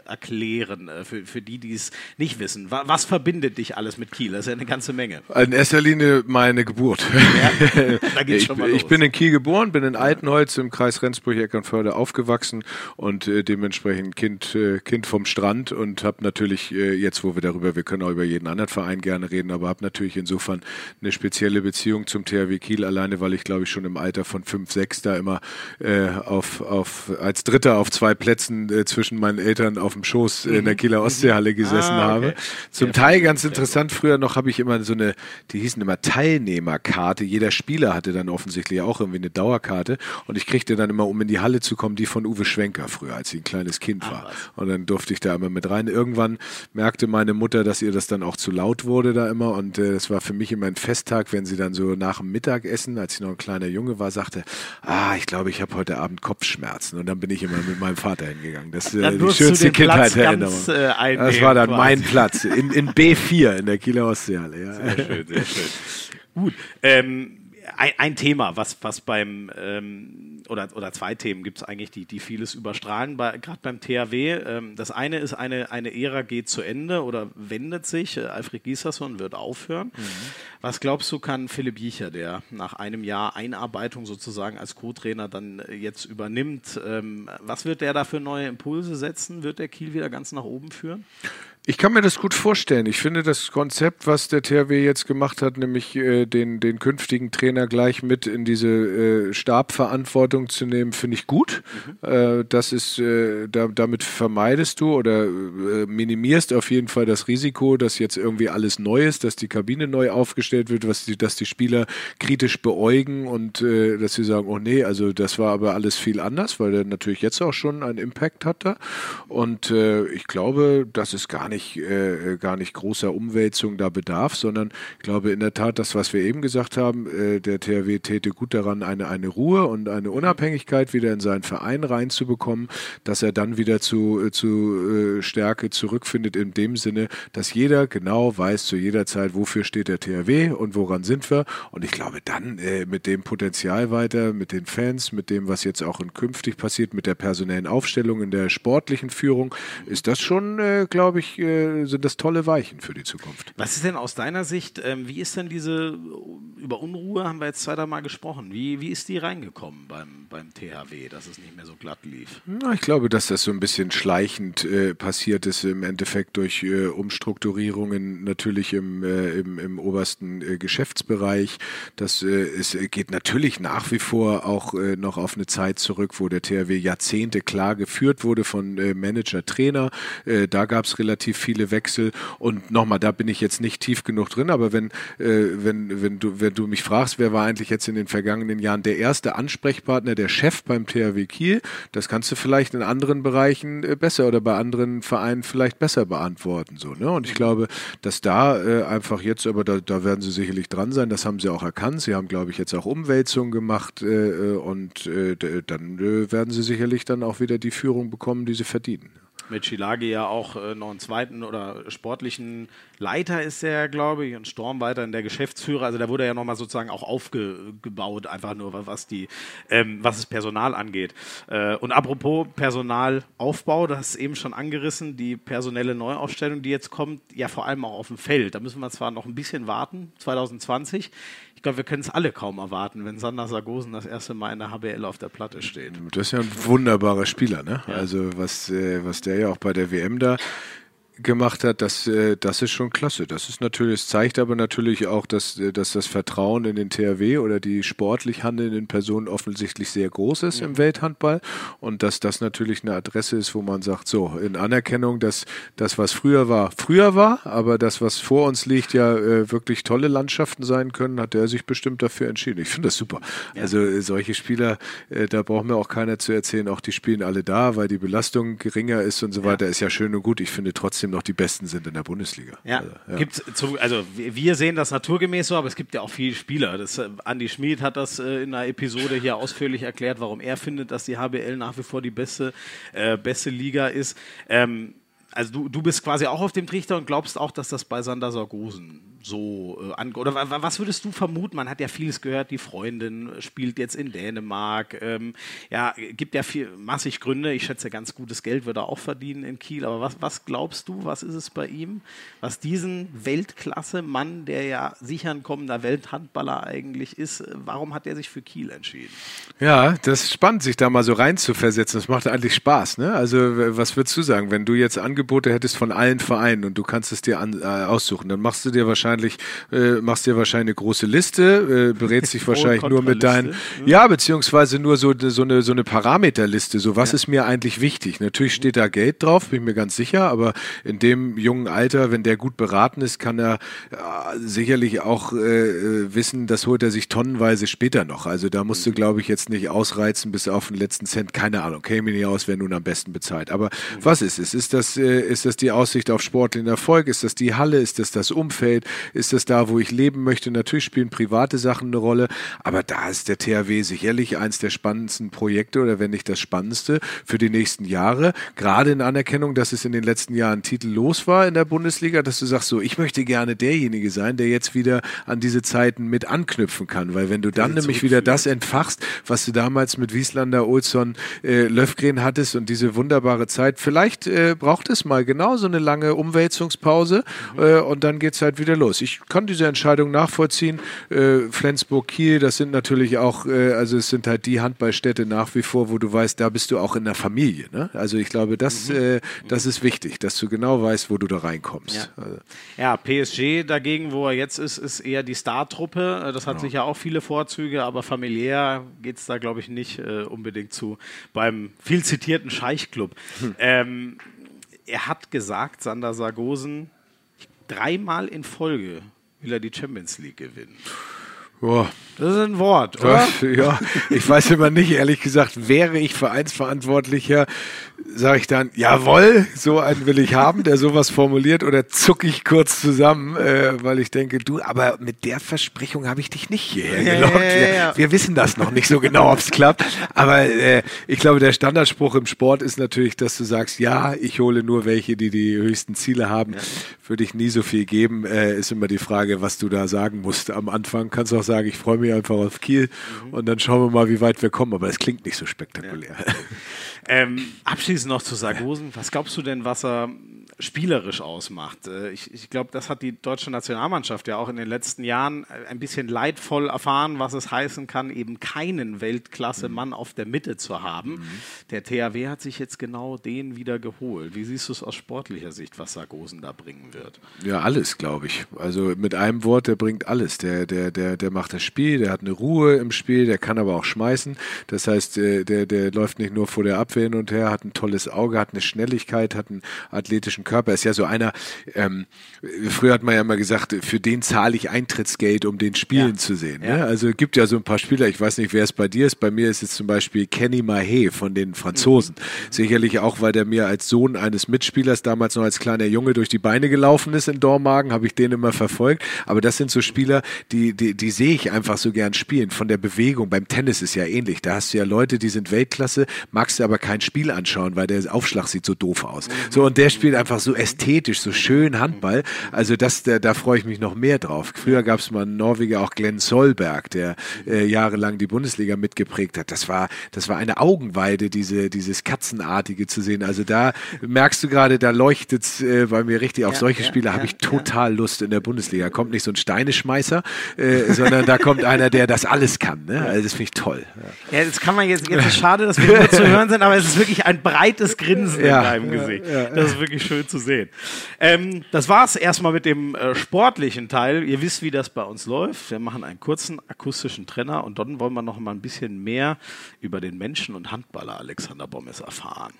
erklären, für, für die, die es nicht wissen. Was, was verbindet dich alles mit Kiel? Das ist ja eine ganze Menge.
In erster Linie meine Geburt. Ja, (laughs) da geht's ich, schon mal los. ich bin in Kiel geboren, bin in Altenholz im Kreis Rendsburg-Eckernförde aufgewachsen und dementsprechend Kind, äh, kind vom Strand und habe natürlich äh, jetzt, wo wir darüber, wir können auch über jeden anderen Verein gerne reden, aber habe natürlich insofern eine spezielle Beziehung zum THW Kiel, alleine weil ich glaube ich schon im Alter von fünf, sechs da immer äh, auf, auf, als Dritter auf zwei Plätzen zwischen meinen Eltern auf dem Schoß in der mhm. Kieler Ostseehalle gesessen ah, okay. habe. Zum ja, Teil ganz interessant, früher noch habe ich immer so eine, die hießen immer Teilnehmerkarte, jeder Spieler hatte dann offensichtlich auch irgendwie eine Dauerkarte und ich kriegte dann immer, um in die Halle zu kommen, die von Uwe Schwenker früher, als ich ein kleines Kind war. Und dann durfte ich da immer mit rein. Irgendwann merkte meine Mutter, dass ihr das dann auch zu laut wurde da immer. Und äh, es war für mich immer ein Festtag, wenn sie dann so nach dem Mittagessen, als ich noch ein kleiner Junge war, sagte, ah, ich glaube, ich habe heute Abend Kopfschmerzen. Und dann bin ich immer mit meinem Vater hingegangen. Das ist äh, die schönste Kindheitserinnerung. Äh, das war dann quasi. mein Platz in, in B4 in der Kieler Ostseehalle. Ja.
Sehr schön, sehr schön. Gut. Ähm, ein, ein, Thema, was, was beim ähm, oder, oder zwei Themen gibt es eigentlich, die, die vieles überstrahlen, bei, gerade beim THW. Ähm, das eine ist, eine, eine Ära geht zu Ende oder wendet sich. Äh, Alfred Giesasson wird aufhören. Mhm. Was glaubst du, kann Philipp Jicher, der nach einem Jahr Einarbeitung sozusagen als Co-Trainer dann äh, jetzt übernimmt, ähm, was wird der da für neue Impulse setzen? Wird der Kiel wieder ganz nach oben führen?
Ich kann mir das gut vorstellen. Ich finde das Konzept, was der THW jetzt gemacht hat, nämlich äh, den, den künftigen Trainer gleich mit in diese äh, Stabverantwortung zu nehmen, finde ich gut. Mhm. Äh, das ist, äh, da, damit vermeidest du oder äh, minimierst auf jeden Fall das Risiko, dass jetzt irgendwie alles neu ist, dass die Kabine neu aufgestellt wird, was die, dass die Spieler kritisch beäugen und äh, dass sie sagen, oh nee, also das war aber alles viel anders, weil der natürlich jetzt auch schon einen Impact hatte. Und ich glaube, das ist gar nicht, äh, gar nicht großer Umwälzung da bedarf, sondern ich glaube in der Tat, das, was wir eben gesagt haben, äh, der THW täte gut daran, eine, eine Ruhe und eine Unabhängigkeit wieder in seinen Verein reinzubekommen, dass er dann wieder zu, äh, zu äh, Stärke zurückfindet in dem Sinne, dass jeder genau weiß zu jeder Zeit, wofür steht der THW und woran sind wir. Und ich glaube dann äh, mit dem Potenzial weiter, mit den Fans, mit dem, was jetzt auch in künftig passiert, mit der personellen Aufstellung, in der sportlichen Führung, ist das schon, äh, glaube ich, äh, sind das tolle Weichen für die Zukunft.
Was ist denn aus deiner Sicht, ähm, wie ist denn diese, über Unruhe haben wir jetzt zwei, Mal gesprochen, wie, wie ist die reingekommen beim, beim THW, dass es nicht mehr so glatt lief?
Na, ich glaube, dass das so ein bisschen schleichend äh, passiert ist, im Endeffekt durch äh, Umstrukturierungen natürlich im, äh, im, im obersten äh, Geschäftsbereich. Das, es geht natürlich nach wie vor auch noch auf eine Zeit zurück, wo der THW Jahrzehnte klar geführt wurde von Manager, Trainer. da gab es relativ viele Wechsel. Und nochmal, da bin ich jetzt nicht tief genug drin, aber wenn, äh, wenn, wenn, du, wenn du mich fragst, wer war eigentlich jetzt in den vergangenen Jahren der erste Ansprechpartner, der Chef beim THW Kiel, das kannst du vielleicht in anderen Bereichen äh, besser oder bei anderen Vereinen vielleicht besser beantworten. So, ne? Und ich glaube, dass da äh, einfach jetzt, aber da, da werden sie sicherlich dran sein, das haben sie auch erkannt. Sie haben, glaube ich, jetzt auch Umwälzungen gemacht äh, äh und äh, dann werden sie sicherlich dann auch wieder die Führung bekommen, die sie verdienen
mit Schilagi ja auch äh, noch einen zweiten oder sportlichen Leiter ist er, glaube ich, und Storm weiter in der Geschäftsführer. Also da wurde ja nochmal sozusagen auch aufgebaut, einfach nur was die, ähm, was das Personal angeht. Äh, und apropos Personalaufbau, das ist eben schon angerissen, die personelle Neuaufstellung, die jetzt kommt, ja vor allem auch auf dem Feld. Da müssen wir zwar noch ein bisschen warten, 2020 ich glaube, wir können es alle kaum erwarten, wenn Sander Sargosen das erste Mal in der HBL auf der Platte steht.
Das ist ja ein wunderbarer Spieler, ne? Ja. Also was, äh, was der ja auch bei der WM da gemacht hat, das, äh, das ist schon klasse. Das ist natürlich, es zeigt aber natürlich auch, dass, äh, dass das Vertrauen in den THW oder die sportlich handelnden Personen offensichtlich sehr groß ist mhm. im Welthandball und dass das natürlich eine Adresse ist, wo man sagt, so, in Anerkennung, dass das, was früher war, früher war, aber das, was vor uns liegt, ja äh, wirklich tolle Landschaften sein können, hat er sich bestimmt dafür entschieden. Ich finde das super. Ja. Also äh, solche Spieler, äh, da braucht mir auch keiner zu erzählen, auch die spielen alle da, weil die Belastung geringer ist und so weiter, ja. ist ja schön und gut. Ich finde trotzdem noch die Besten sind in der Bundesliga.
Ja, also, ja. Gibt's zu, also wir sehen das naturgemäß so, aber es gibt ja auch viele Spieler. Das, äh, Andi Schmid hat das äh, in einer Episode hier ausführlich erklärt, warum er findet, dass die HBL nach wie vor die beste, äh, beste Liga ist. Ähm, also du, du bist quasi auch auf dem Trichter und glaubst auch, dass das bei Sander Sargosen so äh, an oder was würdest du vermuten? Man hat ja vieles gehört, die Freundin spielt jetzt in Dänemark, ähm, ja, gibt ja viel, massig Gründe. Ich schätze, ganz gutes Geld wird er auch verdienen in Kiel. Aber was, was glaubst du, was ist es bei ihm, was diesen Weltklasse-Mann, der ja sicher ein kommender Welthandballer eigentlich ist, warum hat er sich für Kiel entschieden?
Ja, das ist spannend, sich da mal so rein zu versetzen. Das macht eigentlich Spaß. Ne? Also was würdest du sagen, wenn du jetzt Angebote hättest von allen Vereinen und du kannst es dir an, äh, aussuchen, dann machst du dir wahrscheinlich äh, machst dir wahrscheinlich eine große Liste, äh, berätst dich (laughs) wahrscheinlich nur mit deinen, ja. Ne? ja, beziehungsweise nur so, so, eine, so eine Parameterliste. So, was ja. ist mir eigentlich wichtig? Natürlich steht da Geld drauf, bin ich mir ganz sicher, aber in dem jungen Alter, wenn der gut beraten ist, kann er äh, sicherlich auch äh, wissen, das holt er sich tonnenweise später noch. Also da musst du, mhm. glaube ich, jetzt nicht ausreizen bis auf den letzten Cent. Keine Ahnung, käme mir nicht aus, wer nun am besten bezahlt. Aber mhm. was ist es? Ist das, äh, ist das die Aussicht auf sportlichen Erfolg? Ist das die Halle? Ist das das Umfeld? Ist das da, wo ich leben möchte? Natürlich spielen private Sachen eine Rolle, aber da ist der THW sicherlich eins der spannendsten Projekte oder wenn nicht das spannendste für die nächsten Jahre. Gerade in Anerkennung, dass es in den letzten Jahren titellos war in der Bundesliga, dass du sagst, so, ich möchte gerne derjenige sein, der jetzt wieder an diese Zeiten mit anknüpfen kann, weil wenn du dann nämlich wieder das entfachst, was du damals mit Wieslander, Olsson, äh, Löfgren hattest und diese wunderbare Zeit, vielleicht äh, braucht es mal genau so eine lange Umwälzungspause mhm. äh, und dann geht es halt wieder los los. Ich kann diese Entscheidung nachvollziehen. Äh, Flensburg, Kiel, das sind natürlich auch, äh, also es sind halt die Handballstädte nach wie vor, wo du weißt, da bist du auch in der Familie. Ne? Also ich glaube, das, mhm. äh, das ist wichtig, dass du genau weißt, wo du da reinkommst.
Ja,
also.
ja PSG dagegen, wo er jetzt ist, ist eher die Startruppe. Äh, das hat genau. sicher auch viele Vorzüge, aber familiär geht es da, glaube ich, nicht äh, unbedingt zu beim viel zitierten Scheichclub. Hm. Ähm, er hat gesagt, Sander Sargosen, dreimal in Folge will er die Champions League gewinnen.
Boah.
Das ist ein Wort, oder?
ja, ich weiß immer nicht, ehrlich gesagt, wäre ich Vereinsverantwortlicher, sage ich dann, jawohl, so einen will ich haben, der sowas formuliert, oder zucke ich kurz zusammen, äh, weil ich denke, du, aber mit der Versprechung habe ich dich nicht hierher gelockt. Ja, ja, ja. Wir, wir, wissen das noch nicht so genau, ob es klappt. Aber äh, ich glaube, der Standardspruch im Sport ist natürlich, dass du sagst, ja, ich hole nur welche, die die höchsten Ziele haben. Würde ich nie so viel geben, äh, ist immer die Frage, was du da sagen musst. Am Anfang kannst du auch sagen, ich freue mich einfach auf Kiel mhm. und dann schauen wir mal, wie weit wir kommen. Aber es klingt nicht so spektakulär.
Ähm, abschließend noch zu Sargosen. Was glaubst du denn, was er spielerisch ausmacht. Äh, ich, ich glaube, das hat die deutsche Nationalmannschaft ja auch in den letzten Jahren äh, ein bisschen leidvoll erfahren, was es heißen kann, eben keinen Weltklasse-Mann mhm. auf der Mitte zu haben. Mhm. Der THW hat sich jetzt genau den wieder geholt. Wie siehst du es aus sportlicher Sicht, was Sargosen da bringen wird?
Ja, alles, glaube ich. Also mit einem Wort, der bringt alles. Der, der, der, der macht das Spiel, der hat eine Ruhe im Spiel, der kann aber auch schmeißen. Das heißt, äh, der, der läuft nicht nur vor der Abwehr hin und her, hat ein tolles Auge, hat eine Schnelligkeit, hat einen athletischen Körper ist ja so einer, ähm, früher hat man ja mal gesagt, für den zahle ich Eintrittsgeld, um den spielen ja. zu sehen. Ne? Ja. Also es gibt ja so ein paar Spieler, ich weiß nicht, wer es bei dir ist, bei mir ist jetzt zum Beispiel Kenny Mahé von den Franzosen. Mhm. Sicherlich auch, weil der mir als Sohn eines Mitspielers damals noch als kleiner Junge durch die Beine gelaufen ist in Dormagen, habe ich den immer verfolgt. Aber das sind so Spieler, die, die, die sehe ich einfach so gern spielen. Von der Bewegung, beim Tennis ist ja ähnlich. Da hast du ja Leute, die sind Weltklasse, magst du aber kein Spiel anschauen, weil der Aufschlag sieht so doof aus. So, und der spielt einfach so ästhetisch, so schön Handball. Also das, da, da freue ich mich noch mehr drauf. Früher gab es mal einen Norweger, auch Glenn Solberg, der äh, jahrelang die Bundesliga mitgeprägt hat. Das war, das war eine Augenweide, diese, dieses Katzenartige zu sehen. Also da merkst du gerade, da leuchtet es äh, bei mir richtig. Auf ja, solche ja, Spiele ja, habe ich total Lust in der Bundesliga. Kommt nicht so ein Steineschmeißer, äh, sondern da kommt einer, der das alles kann. Ne? Also das finde ich toll.
Ja, das kann man jetzt, jetzt ist schade, dass wir nur zu hören sind, aber es ist wirklich ein breites Grinsen in deinem Gesicht. das ist wirklich schön zu sehen. Ähm, das war's erstmal mit dem äh, sportlichen Teil. Ihr wisst, wie das bei uns läuft. Wir machen einen kurzen akustischen Trenner und dann wollen wir noch mal ein bisschen mehr über den Menschen und Handballer Alexander Bommes erfahren.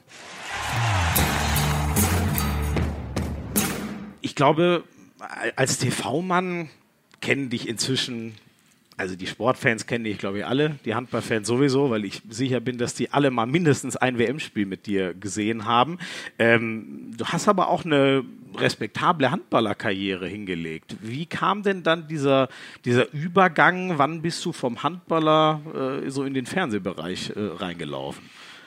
Ich glaube, als TV-Mann kennen dich inzwischen, also die Sportfans kennen dich, glaube ich, alle, die Handballfans sowieso, weil ich sicher bin, dass die alle mal mindestens ein WM-Spiel mit dir gesehen haben. Ähm, du hast aber auch eine respektable Handballerkarriere hingelegt. Wie kam denn dann dieser, dieser Übergang? Wann bist du vom Handballer äh, so in den Fernsehbereich äh, reingelaufen?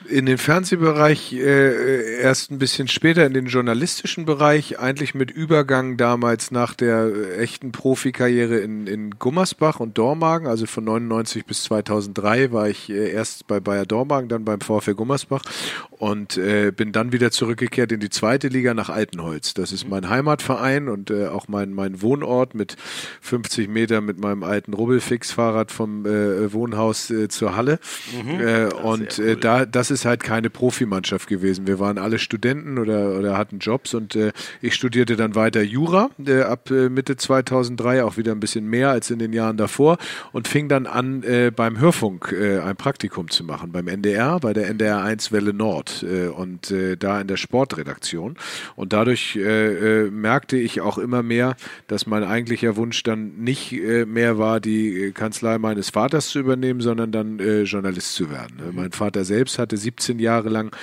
In den Fernsehbereich äh, erst ein bisschen später in den journalistischen Bereich, eigentlich mit Übergang damals nach der äh, echten Profikarriere in, in Gummersbach und Dormagen, also von 99 bis 2003 war ich äh, erst bei Bayer Dormagen, dann beim VfL Gummersbach und äh, bin dann wieder zurückgekehrt in die zweite Liga nach Altenholz. Das ist mein Heimatverein und äh, auch mein, mein Wohnort mit 50 Meter mit meinem alten Rubbelfix-Fahrrad vom äh, Wohnhaus äh, zur Halle. Äh, und
cool.
äh, da, das ist halt keine Profimannschaft gewesen. Wir waren alle Studenten oder, oder hatten Jobs und äh, ich studierte dann weiter Jura äh, ab Mitte 2003, auch wieder ein bisschen mehr als in den Jahren davor und fing dann an, äh, beim Hörfunk äh, ein Praktikum zu machen, beim NDR, bei der NDR 1 Welle Nord äh, und äh, da in der Sportredaktion. Und dadurch äh, äh, merkte ich auch immer mehr, dass mein eigentlicher Wunsch dann nicht äh, mehr war, die Kanzlei meines Vaters zu übernehmen, sondern dann Journalist zu werden. Äh, Mein Vater selbst hatte 17 Jahre lang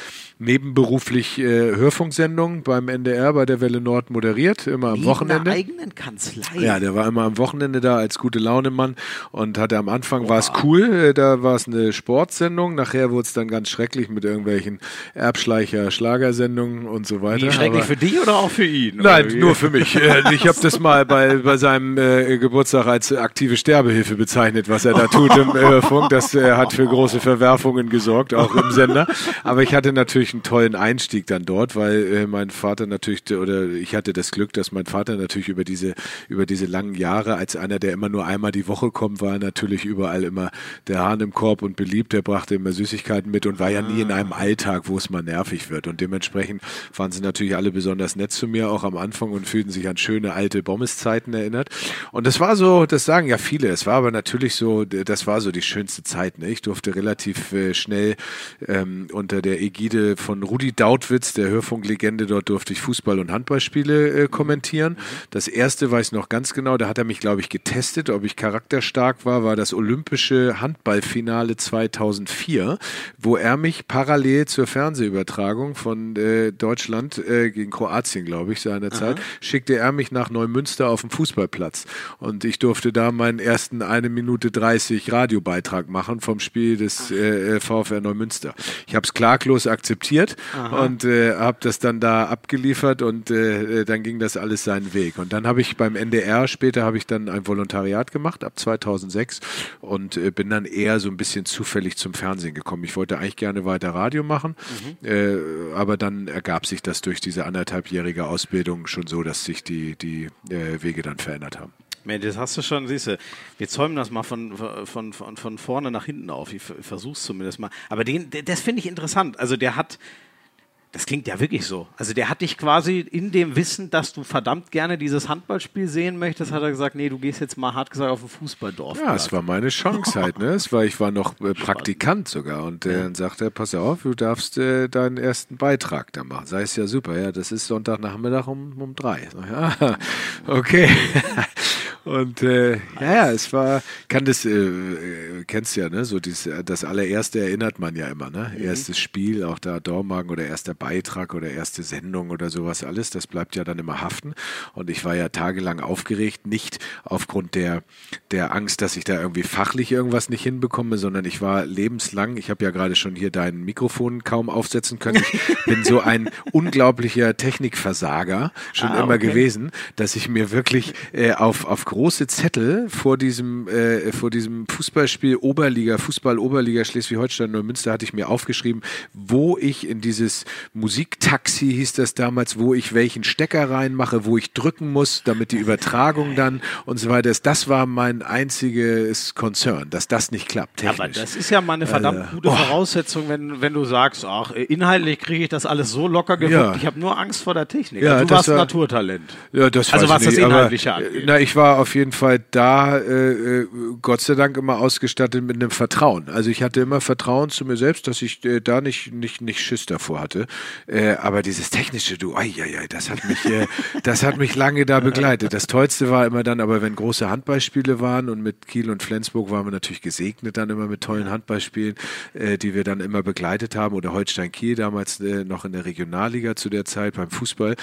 nebenberuflich äh, Hörfunksendungen beim NDR bei der Welle Nord moderiert, immer am
In
Wochenende.
einer eigenen Kanzlei.
Ja, der war immer am Wochenende da als gute Laune-Mann und hatte am Anfang war es cool, äh, da war es eine Sportsendung, nachher wurde es dann ganz schrecklich mit irgendwelchen Erbschleicher Schlagersendungen und so weiter.
Wie schrecklich
Aber-
für dich oder auch für ihn?
Nein,
wie?
nur für mich. (laughs) Äh, Ich habe das mal bei, bei seinem äh, Geburtstag als aktive Sterbehilfe bezeichnet, was er da tut im (laughs) äh, Funk. Das äh, hat für große Verwerfungen gesorgt, auch im Sender. Aber ich hatte natürlich einen tollen Einstieg dann dort, weil äh, mein Vater natürlich, oder ich hatte das Glück, dass mein Vater natürlich über diese, über diese langen Jahre, als einer, der immer nur einmal die Woche kommt, war er natürlich überall immer der Hahn im Korb und beliebt. Der brachte immer Süßigkeiten mit und war ja nie in einem Alltag, wo es mal nervig wird. Und dementsprechend waren sie natürlich alle besonders nett zu mir, auch am Anfang und fühlten sich an schöne alte Bommes-Zeiten erinnert. Und das war so, das sagen ja viele, es war aber natürlich so, das war so die schönste Zeit. Ne? Ich durfte relativ äh, schnell ähm, unter der Ägide von Rudi Dautwitz, der Hörfunklegende, dort durfte ich Fußball- und Handballspiele äh, kommentieren. Das erste weiß ich noch ganz genau, da hat er mich, glaube ich, getestet, ob ich charakterstark war, war das olympische Handballfinale 2004, wo er mich parallel zur Fernsehübertragung von äh, Deutschland äh, gegen Kroatien, glaube ich, seinerzeit, schickte er mich nach Neumünster auf den Fußballplatz. Und ich durfte da meinen ersten eine Minute 30 Radiobeitrag machen vom Spiel des äh, VfR Neumünster. Ich habe es klaglos akzeptiert und äh, habe das dann da abgeliefert und äh, dann ging das alles seinen Weg. Und dann habe ich beim NDR, später habe ich dann ein Volontariat gemacht, ab 2006 und äh, bin dann eher so ein bisschen zufällig zum Fernsehen gekommen. Ich wollte eigentlich gerne weiter Radio machen, äh, aber dann ergab sich das durch diese anderthalbjährige Ausbildung schon so, dass sich die, die äh, Wege dann verändert haben.
Das hast du schon, siehst du, wir zäumen das mal von, von, von, von vorne nach hinten auf. Ich, versuch's zumindest mal. Aber den, das finde ich interessant. Also der hat, das klingt ja wirklich so. Also der hat dich quasi in dem Wissen, dass du verdammt gerne dieses Handballspiel sehen möchtest, hat er gesagt, nee, du gehst jetzt mal hart gesagt auf ein Fußballdorf.
Ja, es war meine Chance halt. Ne? Es war, ich war noch äh, Praktikant sogar und äh, dann sagte er, pass auf, du darfst äh, deinen ersten Beitrag da machen. Sei es ja super, ja, das ist Sonntagnachmittag um, um drei. Ja, (laughs) okay. (laughs) Und äh, ja, es war, kann das, äh, äh, kennst ja, ne, so dieses, äh, das allererste erinnert man ja immer, ne? Erstes Spiel, auch da Dormagen oder erster Beitrag oder erste Sendung oder sowas alles, das bleibt ja dann immer haften. Und ich war ja tagelang aufgeregt, nicht aufgrund der, der Angst, dass ich da irgendwie fachlich irgendwas nicht hinbekomme, sondern ich war lebenslang, ich habe ja gerade schon hier dein Mikrofon kaum aufsetzen können. Ich (laughs) bin so ein unglaublicher Technikversager schon
Ah,
immer
okay.
gewesen, dass ich mir wirklich äh, auf, auf große Zettel vor diesem, äh, vor diesem Fußballspiel Oberliga, Fußball Oberliga Schleswig-Holstein Neumünster hatte ich mir aufgeschrieben, wo ich in dieses Musiktaxi hieß das damals, wo ich welchen Stecker reinmache, wo ich drücken muss, damit die Übertragung (laughs) dann und so weiter ist. Das war mein einziges Konzern, dass das nicht klappt. Technisch.
Aber das ist ja mal eine verdammt
Äh,
gute
oh.
Voraussetzung, wenn, wenn du sagst, ach, inhaltlich kriege ich das alles so locker gewuppt,
Ja.
ich habe nur Angst vor der Technik.
Ja,
Also du warst
war-
Naturtalent.
Ja, das
Also was
ich
das
nicht, aber,
Inhaltliche angeht.
Na, ich war auf jeden Fall da, äh, äh, Gott sei Dank immer ausgestattet mit einem Vertrauen. Also ich hatte immer Vertrauen zu mir selbst, dass ich äh, da nicht, nicht, nicht Schiss davor hatte. Äh, aber dieses technische, du, ai, ai, ai, das hat mich, äh, (laughs) das hat mich lange da begleitet. Das Tollste war immer dann, aber wenn große Handballspiele waren und mit Kiel und Flensburg waren wir natürlich gesegnet dann immer mit tollen Handballspielen, äh, die wir dann immer begleitet haben oder Holstein Kiel damals noch in der Regionalliga zu der Zeit beim Fußball.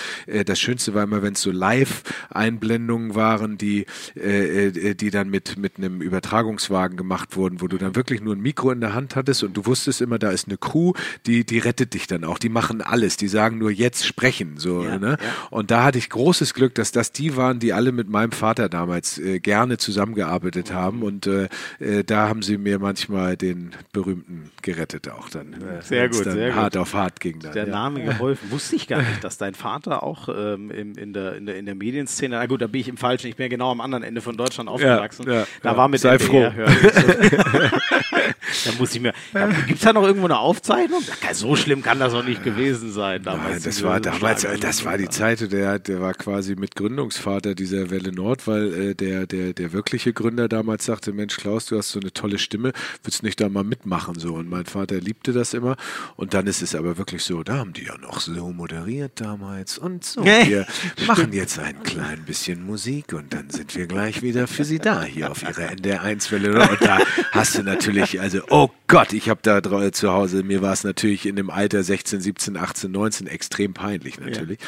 Das Schönste war immer, wenn es so Live-Einblendungen waren, die, äh, äh, die dann mit, mit einem Übertragungswagen gemacht wurden, wo du dann wirklich nur ein Mikro in der Hand hattest und du wusstest immer, da ist eine Crew, die, die rettet dich dann auch. Die machen alles. Die sagen nur jetzt sprechen. So,
Ja,
ne?
ja.
Und da hatte ich großes Glück, dass das die waren, die alle mit meinem Vater damals äh, gerne zusammengearbeitet haben. Und äh, äh, da haben sie mir manchmal den berühmten gerettet auch dann.
Sehr gut,
dann
sehr gut.
hart auf hart ging dann.
Der
ja.
Name geholfen. (laughs) Wusste ich gar nicht, dass dein Vater auch ähm, im, in, der, in, der, in der Medienszene, na gut, da bin ich im Falschen, ich bin ja genau am anderen Ende von Deutschland aufgewachsen.
ja,
da
ja.
war mit
Sei
NDR,
froh. (laughs) (laughs)
da muss ich mir. Gibt es da noch irgendwo eine Aufzeichnung? So schlimm kann das doch nicht gewesen sein. Damals
Nein, das war damals, das war die Zeit, der, der war quasi mit Gründungsvater dieser Welle Nord, weil äh, der, der, der wirkliche Gründer damals sagte, Mensch Klaus, du hast so eine tolle Stimme, willst du nicht da mal mitmachen so? Und mein Vater liebte das immer. Und dann ist es aber wirklich so, da haben die ja noch so moderiert damals und so. Wir machen jetzt ein klein bisschen Musik und dann sind wir gleich wieder für Sie da hier auf Ihrer NDR1-Welle. Und da hast du natürlich, also, oh Gott, ich habe da zu Hause, mir war es natürlich in dem Alter 16, 17, 18, 19 extrem peinlich natürlich.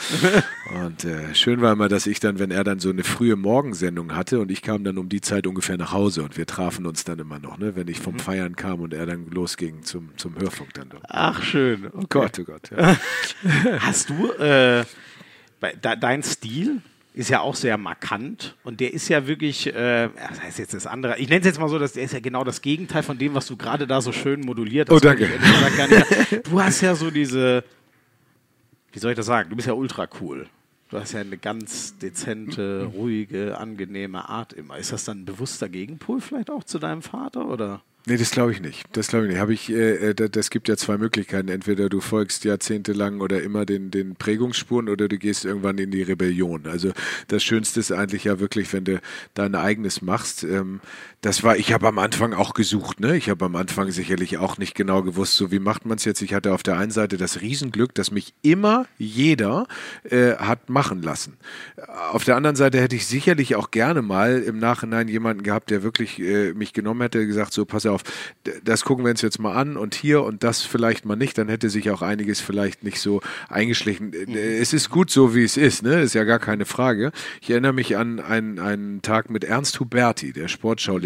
Und äh, schön war immer, dass ich dann, wenn er dann so eine frühe Morgensendung hatte und ich kam dann um die Zeit ungefähr nach Hause und wir trafen uns dann immer noch, ne, wenn ich vom Feiern kam und er dann losging zum, zum Hörfunk dann. Doch.
Ach, schön. Okay.
Gott, oh Gott. Ja. (laughs)
Hast du, äh, dein Stil ist ja auch sehr markant und der ist ja wirklich, äh, das heißt jetzt das andere, ich nenne es jetzt mal so, dass der ist ja genau das Gegenteil von dem, was du gerade da so schön moduliert hast.
Oh, danke.
Nicht- Du hast ja so diese, wie soll ich das sagen, du bist ja ultra cool. Du hast ja eine ganz dezente, ruhige, angenehme Art immer. Ist das dann ein bewusster Gegenpol vielleicht auch zu deinem Vater oder?
Nee, das glaube ich nicht. Das glaube ich nicht. Habe ich, äh, äh, da- das gibt ja zwei Möglichkeiten. Entweder du folgst jahrzehntelang oder immer den, den Prägungsspuren oder du gehst irgendwann in die Rebellion. Also das Schönste ist eigentlich ja wirklich, wenn du dein eigenes machst. Ähm, das war, ich habe am Anfang auch gesucht, ne? Ich habe am Anfang sicherlich auch nicht genau gewusst, so wie macht man es jetzt. Ich hatte auf der einen Seite das Riesenglück, dass mich immer jeder äh, hat machen lassen. Auf der anderen Seite hätte ich sicherlich auch gerne mal im Nachhinein jemanden gehabt, der wirklich äh, mich genommen hätte, gesagt, so pass auf, das gucken wir uns jetzt mal an und hier und das vielleicht mal nicht, dann hätte sich auch einiges vielleicht nicht so eingeschlichen. Äh, Es ist gut so, wie es ist, ne? Ist ja gar keine Frage. Ich erinnere mich an einen, einen Tag mit Ernst Huberti, der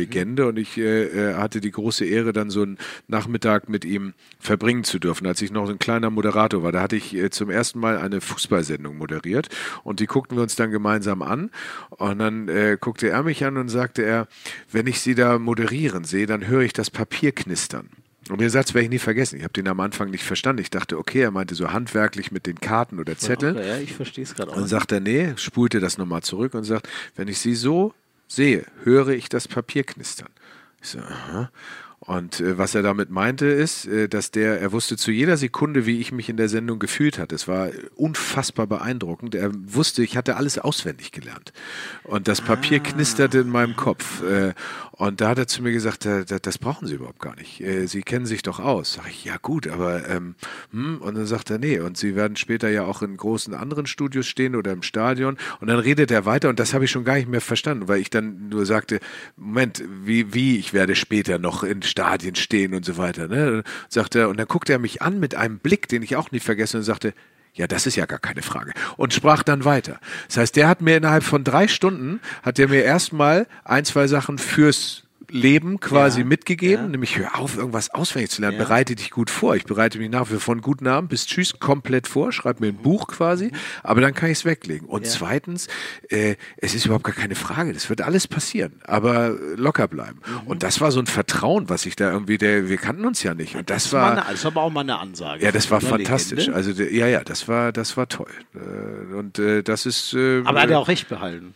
Sportschau-Legende, und ich äh, äh, hatte die große Ehre, dann so einen Nachmittag mit ihm verbringen zu dürfen, als ich noch so ein kleiner Moderator war. Da hatte ich äh, zum ersten Mal eine Fußballsendung moderiert und die guckten wir uns dann gemeinsam an. Und dann äh, guckte er mich an und sagte er, wenn ich sie da moderieren sehe, dann höre ich das Papier knistern. Und den Satz werde ich nie vergessen. Ich habe den am Anfang nicht verstanden. Ich dachte, okay, er meinte so handwerklich mit den Karten oder Zetteln.
Ja, ich verstehe es gerade auch.
Und sagt er, nee, spulte das nochmal zurück und sagt, wenn ich sie so sehe, höre ich das Papier knistern. Ich so, aha. Und äh, was er damit meinte, ist, äh, dass der, er wusste zu jeder Sekunde, wie ich mich in der Sendung gefühlt hatte. Es war unfassbar beeindruckend. Er wusste, ich hatte alles auswendig gelernt. Und das Papier knisterte in meinem Kopf. Äh, und da hat er zu mir gesagt, äh, das, das brauchen Sie überhaupt gar nicht. Äh, Sie kennen sich doch aus. Sag ich, ja gut, aber ähm, hm. und dann sagt er, nee, und Sie werden später ja auch in großen anderen Studios stehen oder im Stadion. Und dann redet er weiter und das habe ich schon gar nicht mehr verstanden, weil ich dann nur sagte, Moment, wie, wie, ich werde später noch in Stadien stehen und so weiter. Ne? Sagt er, und dann guckte er mich an mit einem Blick, den ich auch nicht vergesse und sagte, ja, das ist ja gar keine Frage. Und sprach dann weiter. Das heißt, der hat mir innerhalb von drei Stunden, hat er mir erstmal ein, zwei Sachen fürs Leben quasi
Ja,
mitgegeben,
ja.
nämlich hör auf, irgendwas auswendig zu lernen,
Ja.
bereite dich gut vor. Ich bereite mich nach wie vor von guten Abend bis Tschüss komplett vor, schreibe mir ein Buch quasi, aber dann kann ich es weglegen. Und
Mhm.
Zweitens, äh, es ist überhaupt gar keine Frage, das wird alles passieren, aber locker bleiben.
Mhm.
Und das war so ein Vertrauen, was ich da irgendwie, der, wir kannten uns ja nicht. Und das,
Das,
war,
eine, das war aber auch mal eine Ansage.
ja, das war fantastisch.
Legende.
Also ja, ja, das war, das war toll. Äh, Und äh, das ist. äh,
aber er hat ja auch recht behalten,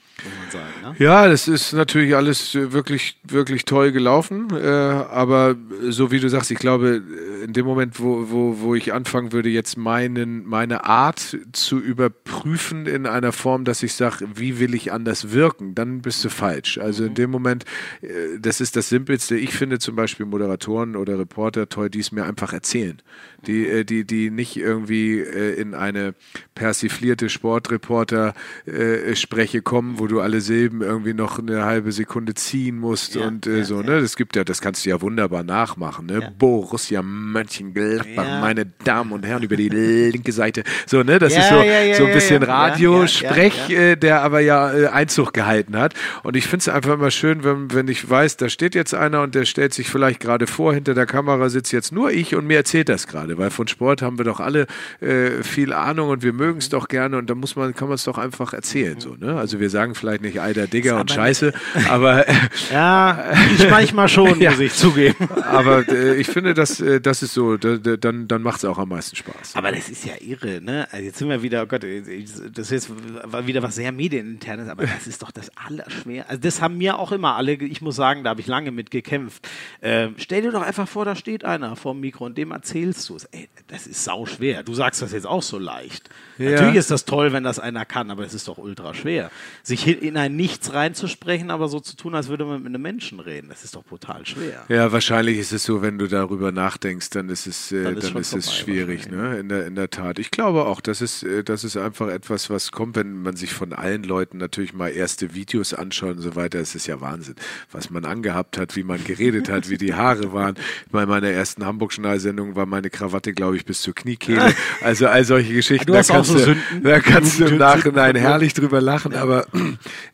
sagen. Ne?
ja, das ist natürlich alles wirklich, wirklich toll gelaufen. Äh, aber so wie du sagst, ich glaube, in dem Moment, wo, wo, wo ich anfangen würde, jetzt meinen, meine Art zu überprüfen in einer Form, dass ich sage, wie will ich anders wirken, dann bist du falsch. Also in dem Moment, äh, das ist das Simpelste. Ich finde zum Beispiel Moderatoren oder Reporter toll, die es mir einfach erzählen. Die, äh, die, die nicht irgendwie äh, in eine persiflierte Sportreporter-Spreche kommen, wo du alle Silben irgendwie noch eine halbe Sekunde ziehen musst
Ja,
und äh,
ja,
so, ne? Das gibt ja, das kannst du ja wunderbar nachmachen, ne?
Ja.
Borussia Mönchengladbach, meine Damen und Herren, über die linke Seite. So, ne? Das ist so, so ein bisschen Radiosprech, äh, der aber ja äh, Einzug gehalten hat. Und ich finde es einfach immer schön, wenn, wenn ich weiß, da steht jetzt einer und der stellt sich vielleicht gerade vor, hinter der Kamera sitzt jetzt nur ich und mir erzählt das gerade, weil von Sport haben wir doch alle äh, viel Ahnung und wir mögen es doch gerne und da muss man, kann man es doch einfach erzählen. So, ne? Also wir sagen vielleicht nicht Alter, Digger und Scheiße, (laughs) aber
Ja, ich manchmal schon, (laughs)
Ja.
muss ich zugeben.
Aber äh, ich finde, das, äh, das ist so, da, da, dann, dann macht es auch am meisten Spaß.
Aber das ist ja irre, ne? Also jetzt sind wir wieder, oh Gott, das ist jetzt war wieder was sehr medieninternes, aber das ist doch das Allerschwer. Also das haben mir auch immer alle, ich muss sagen, da habe ich lange mit gekämpft. Ähm, stell dir doch einfach vor, da steht einer vor dem Mikro und dem erzählst du es. Ey, das ist sau schwer. Du sagst das jetzt auch so leicht.
Ja.
Natürlich ist das toll, wenn das einer kann, aber es ist doch ultra schwer. Sich in ein Nichts reinzusprechen, aber so zu tun, als würde man mit einem Menschen reden, das ist doch brutal schwer.
Ja, wahrscheinlich ist es so, wenn du darüber nachdenkst, dann ist es, äh,
Dann
dann
ist
ist,
schon
es schwierig, ne? In der, in der Tat. Ich glaube auch, das ist, äh, das ist einfach etwas, was kommt, wenn man sich von allen Leuten natürlich mal erste Videos anschaut und so weiter. Es ist ja Wahnsinn, was man angehabt hat, wie man geredet hat, wie die Haare (laughs) waren. Bei meiner ersten Hamburg-Schnall-Sendung war meine Krawatte, glaube ich, bis zur Kniekehle. (laughs) Also all solche Geschichten.
Du hast
da
auch
kannst
so
du,
Sünden?
Da kannst du im (laughs) Nachhinein herrlich drüber lachen, aber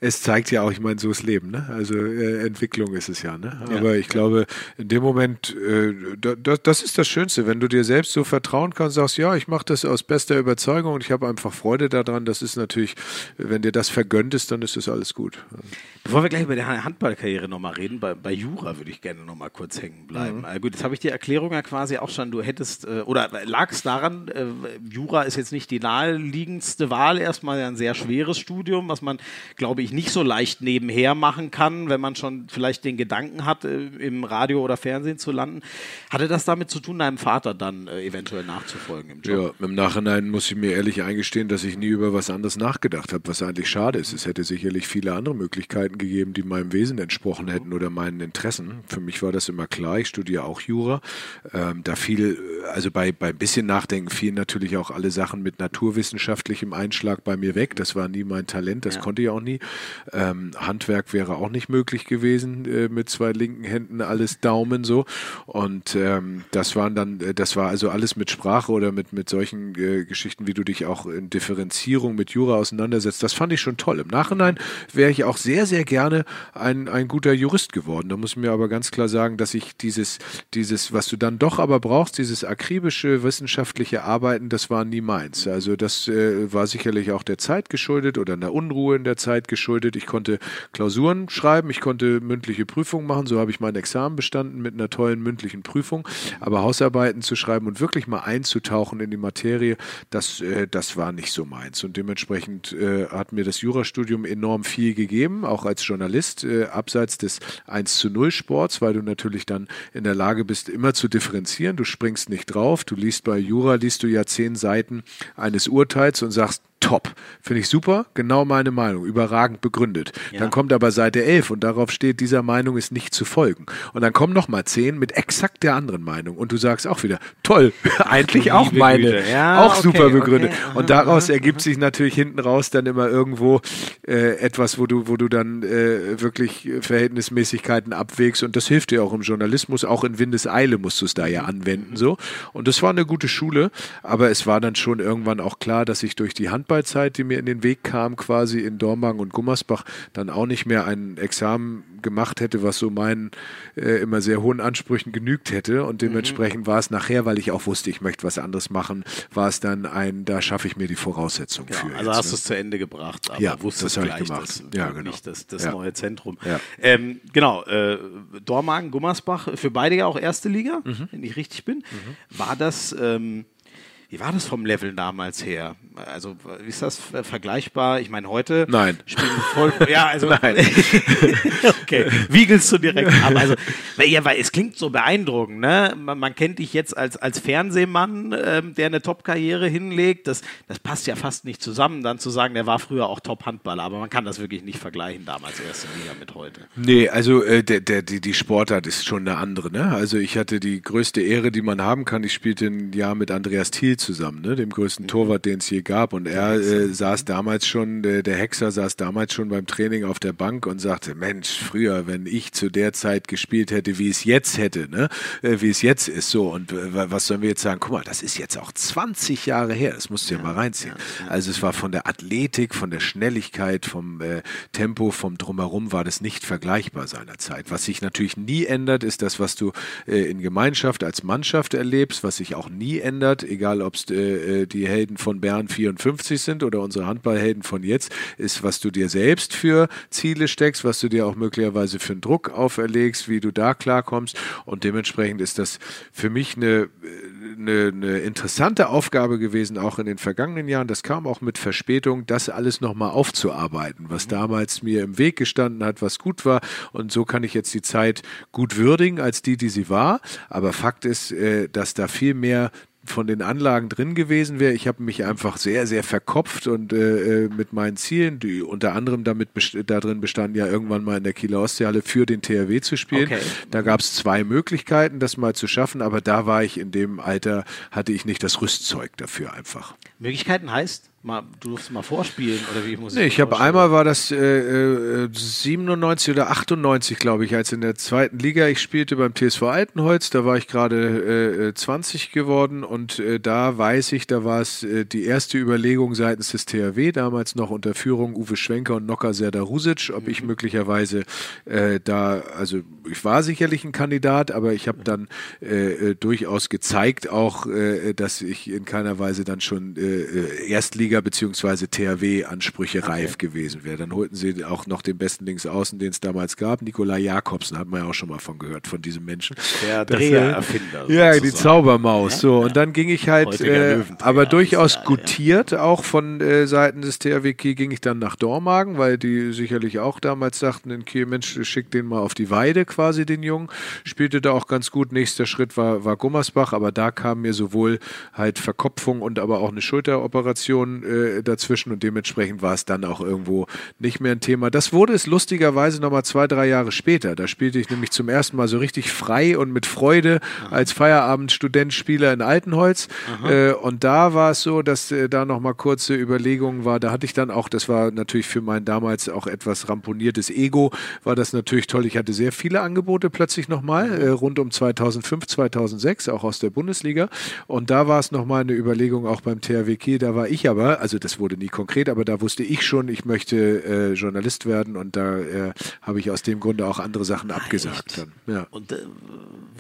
es zeigt ja auch, ich meine, so ist Leben, ne? Also äh, Entwicklung ist es ja, ne? Aber ich glaube, in dem Moment, äh, da, da, das ist das Schönste, wenn du dir selbst so vertrauen kannst, sagst, ja, ich mache das aus bester Überzeugung und ich habe einfach Freude daran. Das ist natürlich, wenn dir das vergönnt ist, dann ist das alles gut.
Bevor wir gleich über deine Handballkarriere nochmal reden, bei, bei Jura würde ich gerne nochmal kurz hängen bleiben.
Mhm.
Äh, gut, jetzt habe ich die Erklärung ja quasi auch schon, du hättest, äh, oder lag es daran, äh, Jura ist jetzt nicht die naheliegendste Wahl, erstmal ein sehr schweres Studium, was man, glaube ich, nicht so leicht nebenher machen kann, wenn man schon vielleicht den Gedanken hat, äh, im Radio oder Fernsehen zu landen. Hatte das damit zu tun, deinem Vater dann äh, eventuell nachzufolgen im Job?
Ja, im Nachhinein muss ich mir ehrlich eingestehen, dass ich nie über was anderes nachgedacht habe, was eigentlich schade ist. Es hätte sicherlich viele andere Möglichkeiten gegeben, die meinem Wesen entsprochen hätten oder meinen Interessen. Für mich war das immer klar. Ich studiere auch Jura. Ähm, da fiel, also bei, bei ein bisschen Nachdenken fielen natürlich auch alle Sachen mit naturwissenschaftlichem Einschlag bei mir weg. Das war nie mein Talent, das
Ja.
konnte ich auch nie. Ähm, Handwerk wäre auch nicht möglich gewesen, äh, mit zwei linken Händen alles Daumen so. Und ähm, das waren dann, äh, das war also alles mit Sprache oder mit, mit solchen äh, Geschichten, wie du dich auch in Differenzierung mit Jura auseinandersetzt. Das fand ich schon toll. Im Nachhinein wäre ich auch sehr, sehr gerne ein, ein guter Jurist geworden. Da muss ich mir aber ganz klar sagen, dass ich dieses, dieses, was du dann doch aber brauchst, dieses akribische wissenschaftliche Arbeiten, das war nie meins. Also das äh, war sicherlich auch der Zeit geschuldet oder einer Unruhe in der Zeit geschuldet. Ich konnte Klausuren schreiben, ich konnte mündliche Prüfungen machen, so habe ich mein Examen bestanden mit einer tollen mündlichen Prüfung. Aber Hausarbeiten zu schreiben und wirklich mal einzutauchen in die Materie, das, äh, das war nicht so meins. Und dementsprechend äh, hat mir das Jurastudium enorm viel gegeben, auch als Journalist, äh, abseits des 1 zu 0 Sports, weil du natürlich dann in der Lage bist, immer zu differenzieren. Du springst nicht drauf. Du liest bei Jura, liest du ja zehn Seiten eines Urteils und sagst, top. Finde ich super, genau meine Meinung, überragend begründet.
Ja.
Dann kommt aber Seite 11 und darauf steht, dieser Meinung ist nicht zu folgen. Und dann kommen nochmal 10 mit exakt der anderen Meinung und du sagst auch wieder, toll, (laughs) eigentlich auch meine.
Ja,
auch
okay,
super
okay,
begründet.
aha,
und daraus ergibt sich natürlich hinten raus dann immer irgendwo äh, etwas, wo du, wo du dann äh, wirklich Verhältnismäßigkeiten abwägst und das hilft dir auch im Journalismus, auch in Windeseile musst du es da ja anwenden so. Und das war eine gute Schule, aber es war dann schon irgendwann auch klar, dass ich durch die Handball Handballzeit, die mir in den Weg kam, quasi in Dormagen und Gummersbach, dann auch nicht mehr ein Examen gemacht hätte, was so meinen äh, immer sehr hohen Ansprüchen genügt hätte. Und dementsprechend mhm. war es nachher, weil ich auch wusste, ich möchte was anderes machen, war es dann ein, da schaffe ich mir die Voraussetzungen ja, für.
Also jetzt, hast ne? du es zu Ende gebracht,
aber ja, wusstest das gleich, gemacht. das
ja, genau. nicht das, das ja. neue Zentrum. Ja. Ähm, genau, äh, Dormagen, Gummersbach, für beide ja auch erste Liga, mhm. wenn ich richtig bin. Mhm. War das ähm, wie war das vom Level damals her? Also, ist das vergleichbar? Ich meine, heute
Nein.
spielen voll. Ja, also. (laughs)
Nein. (laughs)
okay. Wiegelst du direkt ab. Also, ja, weil es klingt so beeindruckend, ne? Man, man kennt dich jetzt als, als Fernsehmann, ähm, der eine Top-Karriere hinlegt. Das, das passt ja fast nicht zusammen, dann zu sagen, der war früher auch Top-Handballer. Aber man kann das wirklich nicht vergleichen, damals erste Liga mit heute.
Nee, also äh, der, der, die, die Sportart ist schon eine andere, ne? Also, ich hatte die größte Ehre, die man haben kann. Ich spielte ein Jahr mit Andreas Thiel zusammen, ne? dem größten mhm. Torwart, den es je gab. Und er äh, saß damals schon, der, der Hexer saß damals schon beim Training auf der Bank und sagte, Mensch, früher, wenn ich zu der Zeit gespielt hätte, wie es jetzt hätte, ne? Äh, wie es jetzt ist, so. Und äh, was sollen wir jetzt sagen? Guck mal, das ist jetzt auch 20 Jahre her, das musst du ja, ja mal reinziehen. Ja, ja. Also es war von der Athletik, von der Schnelligkeit, vom äh, Tempo, vom Drumherum war das nicht vergleichbar seinerzeit. Was sich natürlich nie ändert, ist das, was du äh, in Gemeinschaft als Mannschaft erlebst, was sich auch nie ändert, egal ob es äh, äh, die Helden von Bern 54 sind oder unsere Handballhelden von jetzt, ist, was du dir selbst für Ziele steckst, was du dir auch möglicherweise für einen Druck auferlegst, wie du da klarkommst. Und dementsprechend ist das für mich eine, eine, eine interessante Aufgabe gewesen, auch in den vergangenen Jahren. Das kam auch mit Verspätung, das alles nochmal aufzuarbeiten, was damals mir im Weg gestanden hat, was gut war. Und so kann ich jetzt die Zeit gut würdigen als die, die sie war. Aber Fakt ist, äh, dass da viel mehr von den Anlagen drin gewesen wäre. Ich habe mich einfach sehr, sehr verkopft und äh, äh mit meinen Zielen, die unter anderem damit darin bestanden, ja irgendwann mal in der Kieler Ostseehalle für den THW zu spielen. Okay. Da gab es zwei Möglichkeiten, das mal zu schaffen, aber da war ich in dem Alter, hatte ich nicht das Rüstzeug dafür einfach.
Möglichkeiten heißt? Mal, du durfst mal vorspielen oder wie
muss ich Nee, ich habe einmal war das äh, äh, 97 oder 98, glaube ich, als in der zweiten Liga ich spielte beim TSV Altenholz, da war ich gerade äh, 20 geworden und äh, da weiß ich, da war es äh, die erste Überlegung seitens des THW, damals noch unter Führung Uwe Schwenker und Nocker Serdarusic, ob mhm. ich möglicherweise äh, da, also ich war sicherlich ein Kandidat, aber ich habe dann durchaus gezeigt auch, dass ich in keiner Weise dann schon Erstliga Bundesliga bzw. THW-Ansprüche okay. reif gewesen wäre. Dann holten sie auch noch den besten Linksaußen, den es damals gab, Nikolai Jakobsen, hat man ja auch schon mal von gehört, von diesem Menschen.
Der Drehererfinder.
Ja, die Zaubermaus. So, ja. und dann ging ich halt, äh, aber durchaus gutiert, ja. auch von äh, Seiten des THW Kiel ging ich dann nach Dormagen, weil die sicherlich auch damals sagten in Kiel, Mensch, schick den mal auf die Weide quasi, den Jungen. Spielte da auch ganz gut. Nächster Schritt war, war Gummersbach, aber da kam mir sowohl halt Verkopfung und aber auch eine Schulteroperation äh, dazwischen und dementsprechend war es dann auch irgendwo nicht mehr ein Thema. Das wurde es lustigerweise nochmal zwei, drei Jahre später. Da spielte ich nämlich zum ersten Mal so richtig frei und mit Freude als Feierabend-Student-Spieler in Altenholz. Äh, und da war es so, dass äh, da nochmal kurze Überlegungen war. Da hatte ich dann auch, das war natürlich für mein damals auch etwas ramponiertes Ego, war das natürlich toll. Ich hatte sehr viele Angebote plötzlich nochmal, äh, rund um 2005, 2006, auch aus der Bundesliga. Und da war es nochmal eine Überlegung auch beim THW Kiel. Da war ich aber also das wurde nie konkret, aber da wusste ich schon, ich möchte äh, Journalist werden und da äh, habe ich aus dem Grunde auch andere Sachen ah, abgesagt. Dann. Ja.
Und äh,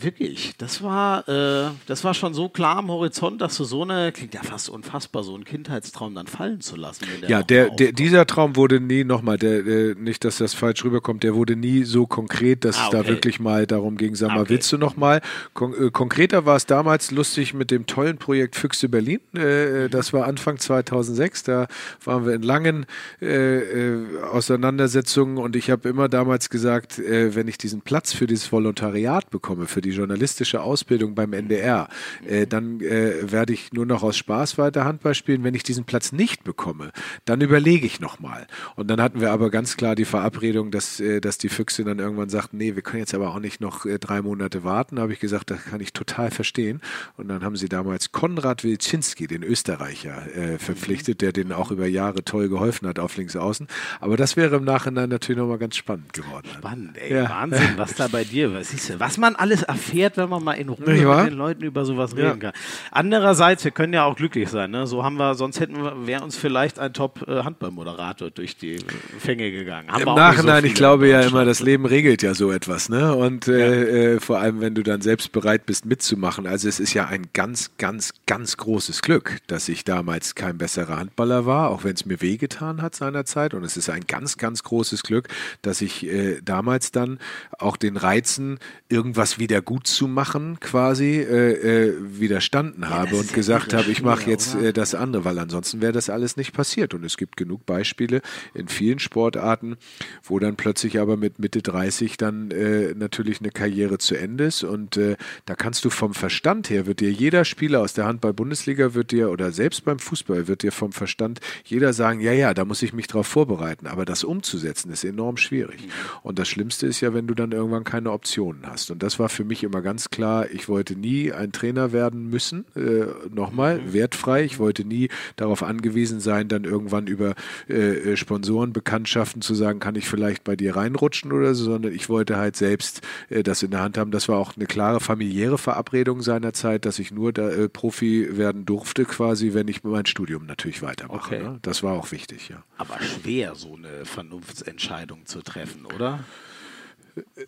wirklich, das war, äh, das war schon so klar am Horizont, dass du so eine, klingt ja fast unfassbar, so einen Kindheitstraum dann fallen zu lassen.
Der ja, der, der, dieser Traum wurde nie nochmal, der, nicht, dass das falsch rüberkommt, der wurde nie so konkret, dass ah, okay. es da wirklich mal darum ging, sag mal, okay. willst du nochmal? Kon äh, konkreter war es damals lustig mit dem tollen Projekt Füchse Berlin. Äh, das war Anfang 2000 2006. Da waren wir in langen äh, äh, Auseinandersetzungen und ich habe immer damals gesagt, äh, wenn ich diesen Platz für dieses Volontariat bekomme, für die journalistische Ausbildung beim NDR, äh, dann äh, werde ich nur noch aus Spaß weiter Handball spielen. Wenn ich diesen Platz nicht bekomme, dann überlege ich nochmal. Und dann hatten wir aber ganz klar die Verabredung, dass, äh, dass die Füchse dann irgendwann sagten, nee, wir können jetzt aber auch nicht noch drei Monate warten. Da habe ich gesagt, das kann ich total verstehen. Und dann haben sie damals Konrad Wilczynski, den Österreicher, äh, verpflichtet verpflichtet, der denen auch über Jahre toll geholfen hat auf links außen. Aber das wäre im Nachhinein natürlich nochmal ganz spannend geworden.
Spannend, ey. Ja. Wahnsinn, was da bei dir, was, siehst du, was man alles erfährt, wenn man mal in Ruhe mit den Leuten über sowas reden kann. Andererseits, wir können ja auch glücklich sein. Ne? So haben wir, sonst hätten wir, wäre uns vielleicht ein Top-Handballmoderator durch die Fänge gegangen.
Haben Im Nachhinein, so ich glaube ja immer, das Leben regelt ja so etwas. Ne? Und äh, äh, vor allem, wenn du dann selbst bereit bist mitzumachen. Also es ist ja ein ganz, ganz, ganz großes Glück, dass ich damals kein besserer Handballer war, auch wenn es mir wehgetan hat seinerzeit. Und es ist ein ganz, ganz großes Glück, dass ich äh, damals dann auch den Reizen, irgendwas wieder gut zu machen, quasi äh, äh, widerstanden habe und gesagt habe, ich mache jetzt äh, das andere, weil ansonsten wäre das alles nicht passiert. Und es gibt genug Beispiele in vielen Sportarten, wo dann plötzlich aber mit Mitte 30 dann äh, natürlich eine Karriere zu Ende ist. Und äh, da kannst du vom Verstand her, wird dir jeder Spieler aus der Handball-Bundesliga, wird dir, oder selbst beim Fußball, wird dir vom Verstand jeder sagen, ja, ja, da muss ich mich drauf vorbereiten. Aber das umzusetzen ist enorm schwierig. Und das Schlimmste ist ja, wenn du dann irgendwann keine Optionen hast. Und das war für mich immer ganz klar, ich wollte nie ein Trainer werden müssen, äh, nochmal, mhm. wertfrei. Ich wollte nie darauf angewiesen sein, dann irgendwann über äh, äh, Sponsorenbekanntschaften zu sagen, kann ich vielleicht bei dir reinrutschen oder so, sondern ich wollte halt selbst äh, das in der Hand haben. Das war auch eine klare familiäre Verabredung seinerzeit, dass ich nur da, äh, Profi werden durfte, quasi, wenn ich mein Studium natürlich weitermache. Okay. Ne? Das war auch wichtig, ja.
Aber schwer, so eine Vernunftsentscheidung zu treffen, oder?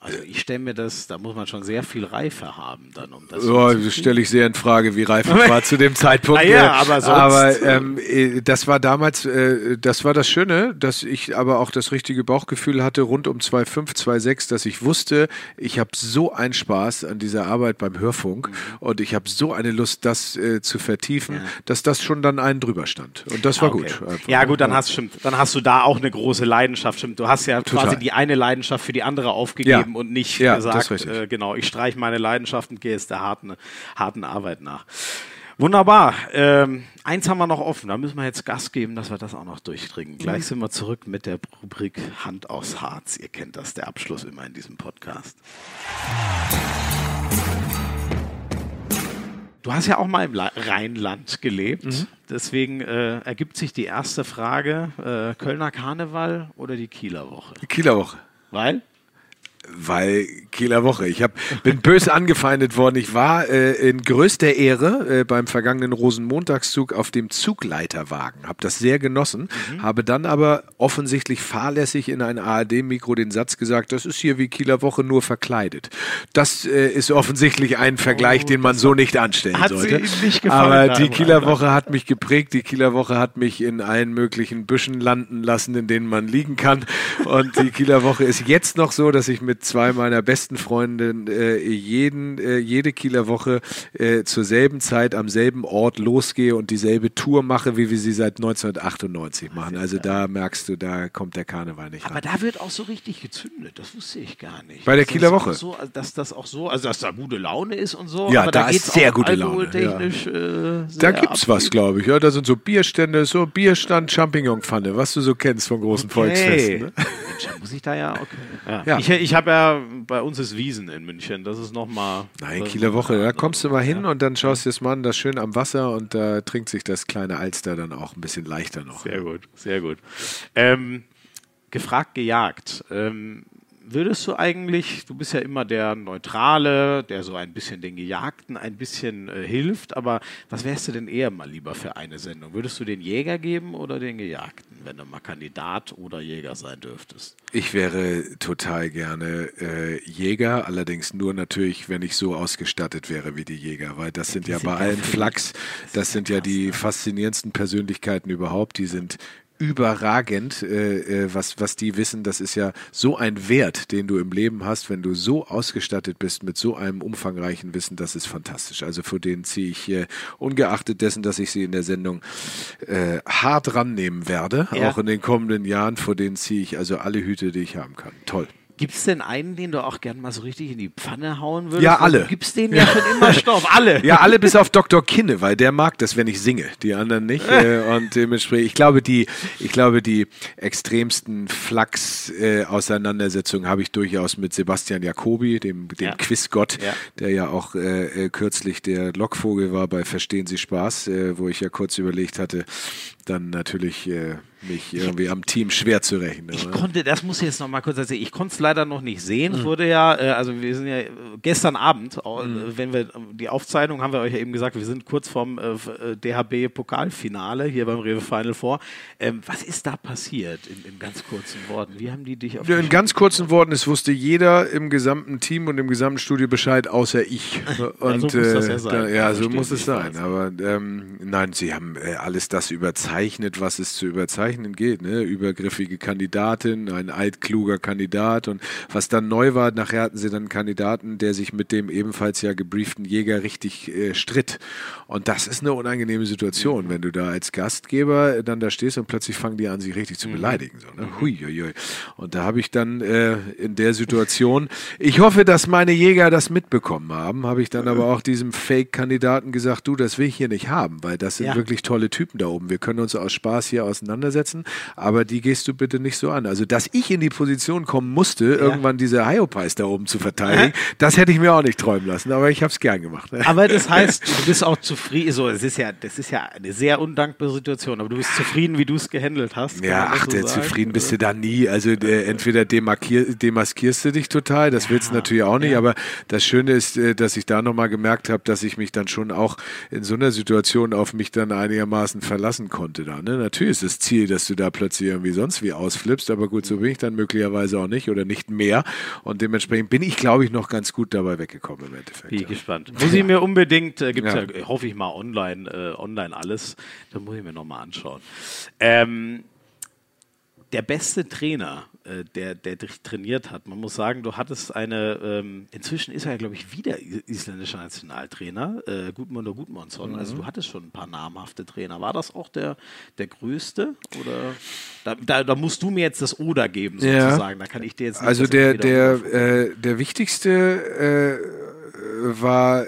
Also ich stelle mir das, da muss man schon sehr viel Reife haben dann, um das.
Ja, das stelle ich sehr in Frage, wie reif ich (laughs) war zu dem Zeitpunkt.
ah, ja, aber sonst.
Aber ähm, äh, das war damals, äh, das war das Schöne, dass ich aber auch das richtige Bauchgefühl hatte rund um 2,5, 2,6, dass ich wusste, ich habe so einen Spaß an dieser Arbeit beim Hörfunk mhm. und ich habe so eine Lust, das äh, zu vertiefen, ja. dass das schon dann einen drüber stand. Und das war okay. gut.
Einfach. Ja gut, dann hast, stimmt, dann hast du da auch eine große Leidenschaft. Stimmt, du hast ja Total. quasi die eine Leidenschaft für die andere aufgegeben aufgegeben ja. und nicht ja, gesagt, äh, genau, ich streiche meine Leidenschaft und gehe jetzt der harten, harten Arbeit nach. Wunderbar. Ähm, eins haben wir noch offen. Da müssen wir jetzt Gas geben, dass wir das auch noch durchdringen. Gleich mhm. sind wir zurück mit der Rubrik Hand aus Harz. Ihr kennt das, der Abschluss immer in diesem Podcast. Du hast ja auch mal im Rheinland gelebt. Mhm. Deswegen äh, ergibt sich die erste Frage: äh, Kölner Karneval oder die Kieler Woche?
Die Kieler Woche.
Weil?
Weil Kieler Woche. Ich hab, bin böse angefeindet worden. Ich war äh, in größter Ehre äh, beim vergangenen Rosenmontagszug auf dem Zugleiterwagen. Habe das sehr genossen. Mhm. Habe dann aber offensichtlich fahrlässig in ein ARD-Mikro den Satz gesagt, das ist hier wie Kieler Woche nur verkleidet. Das äh, ist offensichtlich ein Vergleich, oh, den man so nicht anstellen
hat
sollte.
Sie nicht gefallen,
aber die Kieler Woche hat mich geprägt. Die Kieler Woche hat mich in allen möglichen Büschen landen lassen, in denen man liegen kann. Und die Kieler Woche ist jetzt noch so, dass ich mit mit zwei meiner besten Freundinnen äh, jeden, äh, jede Kieler Woche äh, zur selben Zeit am selben Ort losgehe und dieselbe Tour mache, wie wir sie seit 1998 machen. Also da merkst du, da kommt der Karneval nicht
Aber
ran.
da wird auch so richtig gezündet, das wusste ich gar nicht.
Bei der Kieler Woche?
So, dass das auch so, also dass da gute Laune ist und so.
Ja, da, da ist sehr gute Laune. Ja. Äh, da gibt's was, glaube ich. Ja, da sind so Bierstände, so Bierstand, Champignonpfanne, was du so kennst von großen okay. Volksfesten. Ne?
Mensch, muss ich da ja, okay. Ja. ja. Ich, ich habe ja, bei uns ist Wiesen in München. Das ist nochmal.
Nein, Kieler Woche. Da kommst du mal hin ja. und dann schaust du das mal an, das schön am Wasser und da trinkt sich das kleine Alster dann auch ein bisschen leichter noch.
Sehr gut, sehr gut. Ähm, gefragt, gejagt. Ähm, würdest du eigentlich, du bist ja immer der Neutrale, der so ein bisschen den Gejagten ein bisschen äh, hilft, aber was wärst du denn eher mal lieber für eine Sendung? Würdest du den Jäger geben oder den Gejagten, wenn du mal Kandidat oder Jäger sein dürftest?
Ich wäre total gerne äh, Jäger, allerdings nur natürlich, wenn ich so ausgestattet wäre wie die Jäger, weil das ja, sind ja sind bei allen Flachs, das, das sind ja die faszinierendsten Persönlichkeiten überhaupt, die sind überragend, äh, äh, was, was die wissen. Das ist ja so ein Wert, den du im Leben hast, wenn du so ausgestattet bist mit so einem umfangreichen Wissen. Das ist fantastisch. Also vor denen ziehe ich, äh, ungeachtet dessen, dass ich sie in der Sendung äh, hart rannehmen werde, ja. auch in den kommenden Jahren, vor denen ziehe ich also alle Hüte, die ich haben kann. Toll.
Gibt es denn einen, den du auch gern mal so richtig in die Pfanne hauen würdest?
Ja, alle.
Du gibst denen ja schon immer Stoff. Alle.
Ja, alle bis auf Dr. Kinne, weil der mag das, wenn ich singe. Die anderen nicht. äh, (laughs) und dementsprechend, ich glaube, die, ich glaube, die extremsten Flachs-Auseinandersetzungen habe ich durchaus mit Sebastian Jacobi, dem, dem
Ja.
Quizgott,
Ja.
der ja auch äh, äh, kürzlich der Lockvogel war bei Verstehen Sie Spaß, äh, wo ich ja kurz überlegt hatte, dann natürlich äh, mich irgendwie am Team schwer zu rechnen.
Ich
oder?
konnte, das muss ich jetzt noch mal kurz erzählen. Ich konnte es leider noch nicht sehen.
Mhm.
Es wurde ja, äh, also wir sind ja gestern Abend, äh, wenn wir die Aufzeichnung haben wir euch ja eben gesagt, wir sind kurz vorm äh, f- äh, DHB Pokalfinale hier beim Rewe Final Four. Ähm, was ist da passiert in, in ganz kurzen Worten? Wie haben die dich auf
Ja, in ganz kurzen Worten, es wusste jeder im gesamten Team und im gesamten Studio Bescheid, außer ich. (laughs) Und,
so muss das ja sein.
Da, ja, so muss es sein.
was.
Aber ähm, nein, sie haben äh, alles das überzeichnet, was es zu überzeichnen geht. Ne? Übergriffige Kandidatin, ein altkluger Kandidat. Und was dann neu war, nachher hatten sie dann einen Kandidaten, der sich mit dem ebenfalls ja gebrieften Jäger richtig äh, stritt. Und das ist eine unangenehme Situation, wenn du da als Gastgeber dann da stehst und plötzlich fangen die an, sich richtig zu beleidigen. So, ne? Hui, hui, hui. Und da habe ich dann äh, in der Situation, ich hoffe, dass meine Jäger das mitbekommen haben, habe ich dann aber auch diesem Fake-Kandidaten gesagt, du, das will ich hier nicht haben, weil das sind
Ja.
wirklich tolle Typen da oben. Wir können uns aus Spaß hier auseinandersetzen, aber die gehst du bitte nicht so an. Also, dass ich in die Position kommen musste, irgendwann diese Hyopies da oben zu verteidigen, das hätte ich mir auch nicht träumen lassen, aber ich habe es gern gemacht. (laughs)
Aber das heißt, du bist auch zufrieden. So, es ist ja, das ist ja eine sehr undankbare Situation, aber du bist zufrieden, wie du es gehandelt hast.
Ja, ach,
so
zufrieden bist du da nie. Also äh, entweder demarkier, demaskierst du dich total, das willst du natürlich auch nicht, aber das Schöne ist, äh, dass ich da nochmal gemerkt habe, dass ich mich dann schon auch in so einer Situation auf mich dann einigermaßen verlassen konnte. Da, ne? Natürlich ist das Ziel, dass du da plötzlich irgendwie sonst wie ausflippst, aber gut, so bin ich dann möglicherweise auch nicht oder nicht mehr. Und dementsprechend bin ich, glaube ich, noch ganz gut dabei weggekommen im Endeffekt.
Bin ich gespannt. (laughs) Muss ich mir unbedingt, äh, gibt es ja.
Ja.
hoffe ich mal, online, äh, online alles. Da muss ich mir nochmal anschauen. Ähm, der beste Trainer, der, der dich trainiert hat, man muss sagen, du hattest eine, ähm, inzwischen ist er ja, glaube ich, wieder isländischer Nationaltrainer, äh, Gudmundur Gudmundsson. Also
Mhm.
du hattest schon ein paar namhafte Trainer. War das auch der, der größte? Oder da, da, da musst du mir jetzt das Oder geben,
Ja.
sozusagen. Da kann ich dir jetzt nicht
Also der, der, äh, der wichtigste äh, war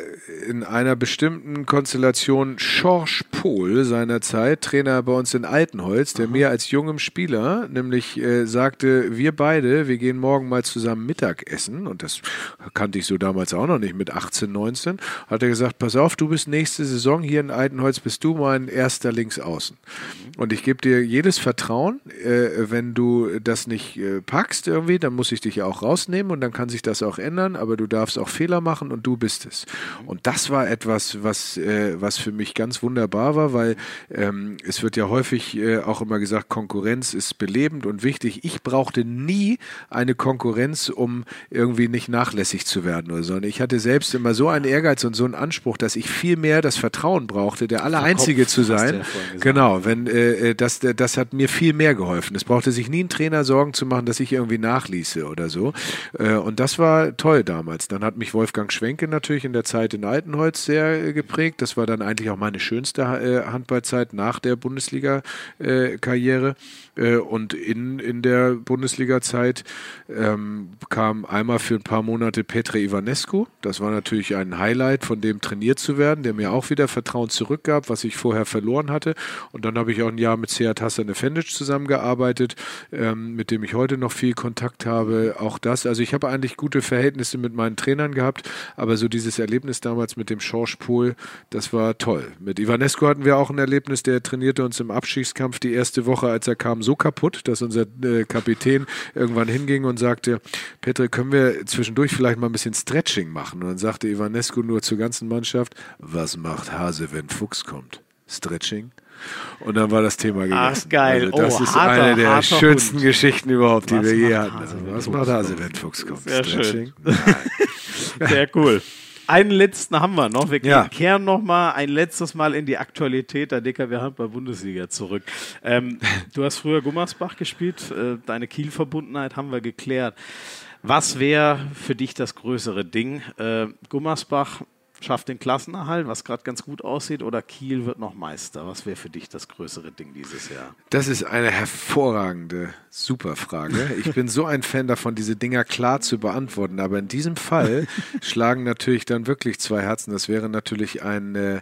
in einer bestimmten Konstellation Georges Pohl seinerzeit, Trainer bei uns in Altenholz, der mir als jungem Spieler nämlich äh, sagte, wir beide, wir gehen morgen mal zusammen Mittagessen. Und das kannte ich so damals auch noch nicht mit 18, 19, hat er gesagt, pass auf, du bist nächste Saison hier in Altenholz, bist du mein erster Linksaußen. Und ich gebe dir jedes Vertrauen, äh, wenn du das nicht äh, packst irgendwie, dann muss ich dich ja auch rausnehmen und dann kann sich das auch ändern, aber du darfst auch Fehler machen und du bist es. Und das war etwas, was, äh, was für mich ganz wunderbar war, weil ähm, es wird ja häufig äh, auch immer gesagt, Konkurrenz ist belebend und wichtig. Ich brauchte nie eine Konkurrenz, um irgendwie nicht nachlässig zu werden oder so. Und ich hatte selbst immer so einen Ehrgeiz und so einen Anspruch, dass ich viel mehr das Vertrauen brauchte, der Allereinzige
Kopf,
zu sein.
ja.
Genau, wenn äh, äh, das, das hat mir viel mehr geholfen. Es brauchte sich nie ein Trainer Sorgen zu machen, dass ich irgendwie nachließe oder so. Äh, und das war toll damals. Dann hat mich Wolfgang Schwenke natürlich in der Zeit in Altenholz sehr äh, geprägt. Das war dann eigentlich auch meine schönste äh, Handballzeit nach der Bundesliga-Karriere. Äh, und in, in der Bundesliga-Zeit ähm, kam einmal für ein paar Monate Petre Ivanescu. Das war natürlich ein Highlight, von dem trainiert zu werden, der mir auch wieder Vertrauen zurückgab, was ich vorher verloren hatte. Und dann habe ich auch ein Jahr mit Seat Hassan Efendic zusammengearbeitet, ähm, mit dem ich heute noch viel Kontakt habe. Auch das, also ich habe eigentlich gute Verhältnisse mit meinen Trainern gehabt, aber so dieses Erlebnis damals mit dem Schorsch Pohl, das war toll. Mit Ivanescu hatten wir auch ein Erlebnis, der trainierte uns im Abstiegskampf die erste Woche, als er kam, so kaputt, dass unser äh, Kapitän irgendwann hinging und sagte, Petre, können wir zwischendurch vielleicht mal ein bisschen Stretching machen? Und dann sagte Ivanescu nur zur ganzen Mannschaft, was macht Hase, wenn Fuchs kommt? Stretching? Und dann war das Thema gegessen.
Ach, geil.
Also das
Oh,
ist
harter,
eine der schönsten
Hund.
Geschichten überhaupt, die
Was
wir je hatten. Also, was macht Hase, wenn Fuchs kommt?
Sehr schön.
Stretching? Nein. (laughs)
Sehr cool. Einen letzten haben wir noch. Wir
Ja.
kehren noch mal ein letztes Mal in die Aktualität der DKW Handball-Bundesliga zurück. Ähm, (laughs) du hast früher Gummersbach gespielt. Äh, deine Kiel-Verbundenheit haben wir geklärt. Was wäre für dich das größere Ding? Äh, Gummersbach schafft den Klassenerhalt, was gerade ganz gut aussieht, oder Kiel wird noch Meister? Was wäre für dich das größere Ding dieses Jahr?
Das ist eine hervorragende, super Frage. Ich bin so ein Fan davon, diese Dinger klar zu beantworten. Aber in diesem Fall (laughs) schlagen natürlich dann wirklich zwei Herzen. Das wäre natürlich ein äh,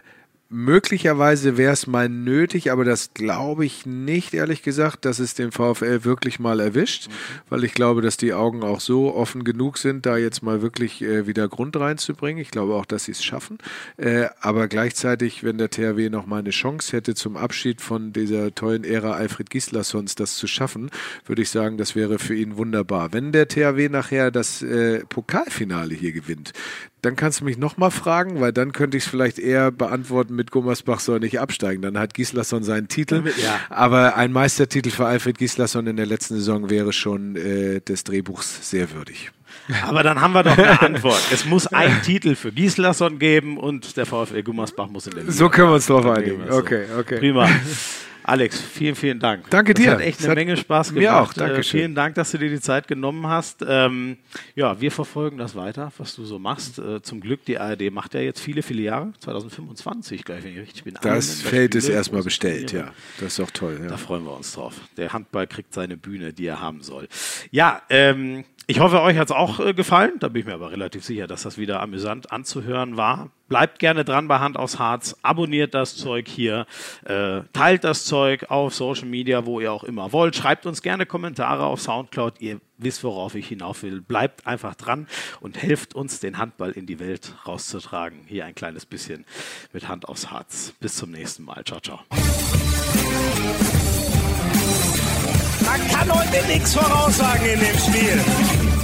Möglicherweise wäre es mal nötig, aber das glaube ich nicht, ehrlich gesagt, dass es den VfL wirklich mal erwischt, mhm. weil ich glaube, dass die Augen auch so offen genug sind, da jetzt mal wirklich äh, wieder Grund reinzubringen. Ich glaube auch, dass sie es schaffen. Äh, aber gleichzeitig, wenn der THW noch mal eine Chance hätte, zum Abschied von dieser tollen Ära Alfred Gislassons das zu schaffen, würde ich sagen, das wäre für ihn wunderbar. Wenn der THW nachher das äh, Pokalfinale hier gewinnt, dann kannst du mich nochmal fragen, weil dann könnte ich es vielleicht eher beantworten mit Gummersbach soll nicht absteigen. Dann hat Gislason seinen Titel. Ja. Aber ein Meistertitel für Alfred Gislason in der letzten Saison wäre schon äh, des Drehbuchs sehr würdig.
Aber dann haben wir doch eine Antwort. Es muss einen (laughs) Titel für Gislason geben und der VfL Gummersbach muss in der
Liga. So können wir uns drauf einigen. Okay, okay.
Prima. (laughs) Alex, vielen, vielen Dank.
Danke dir.
Das hat echt eine Menge Spaß gemacht.
Mir auch, danke
äh, Vielen Dank, dass du dir die Zeit genommen hast. Ähm, ja, wir verfolgen das weiter, was du so machst. Äh, zum Glück, die ARD macht ja jetzt viele, viele Jahre. 2025, gleich, wenn ich richtig bin.
Das Feld ist erstmal bestellt, ja. Das ist auch toll. Ja.
Da freuen wir uns drauf. Der Handball kriegt seine Bühne, die er haben soll. Ja, ähm, ich hoffe, euch hat es auch äh, gefallen. Da bin ich mir aber relativ sicher, dass das wieder amüsant anzuhören war. Bleibt gerne dran bei Hand aufs Harz. Abonniert das Zeug hier. Äh, teilt das Zeug auf Social Media, wo ihr auch immer wollt. Schreibt uns gerne Kommentare auf Soundcloud. Ihr wisst, worauf ich hinauf will. Bleibt einfach dran und helft uns, den Handball in die Welt rauszutragen. Hier ein kleines bisschen mit Hand aufs Harz. Bis zum nächsten Mal. Ciao, ciao.
Man kann heute nichts voraussagen in dem Spiel.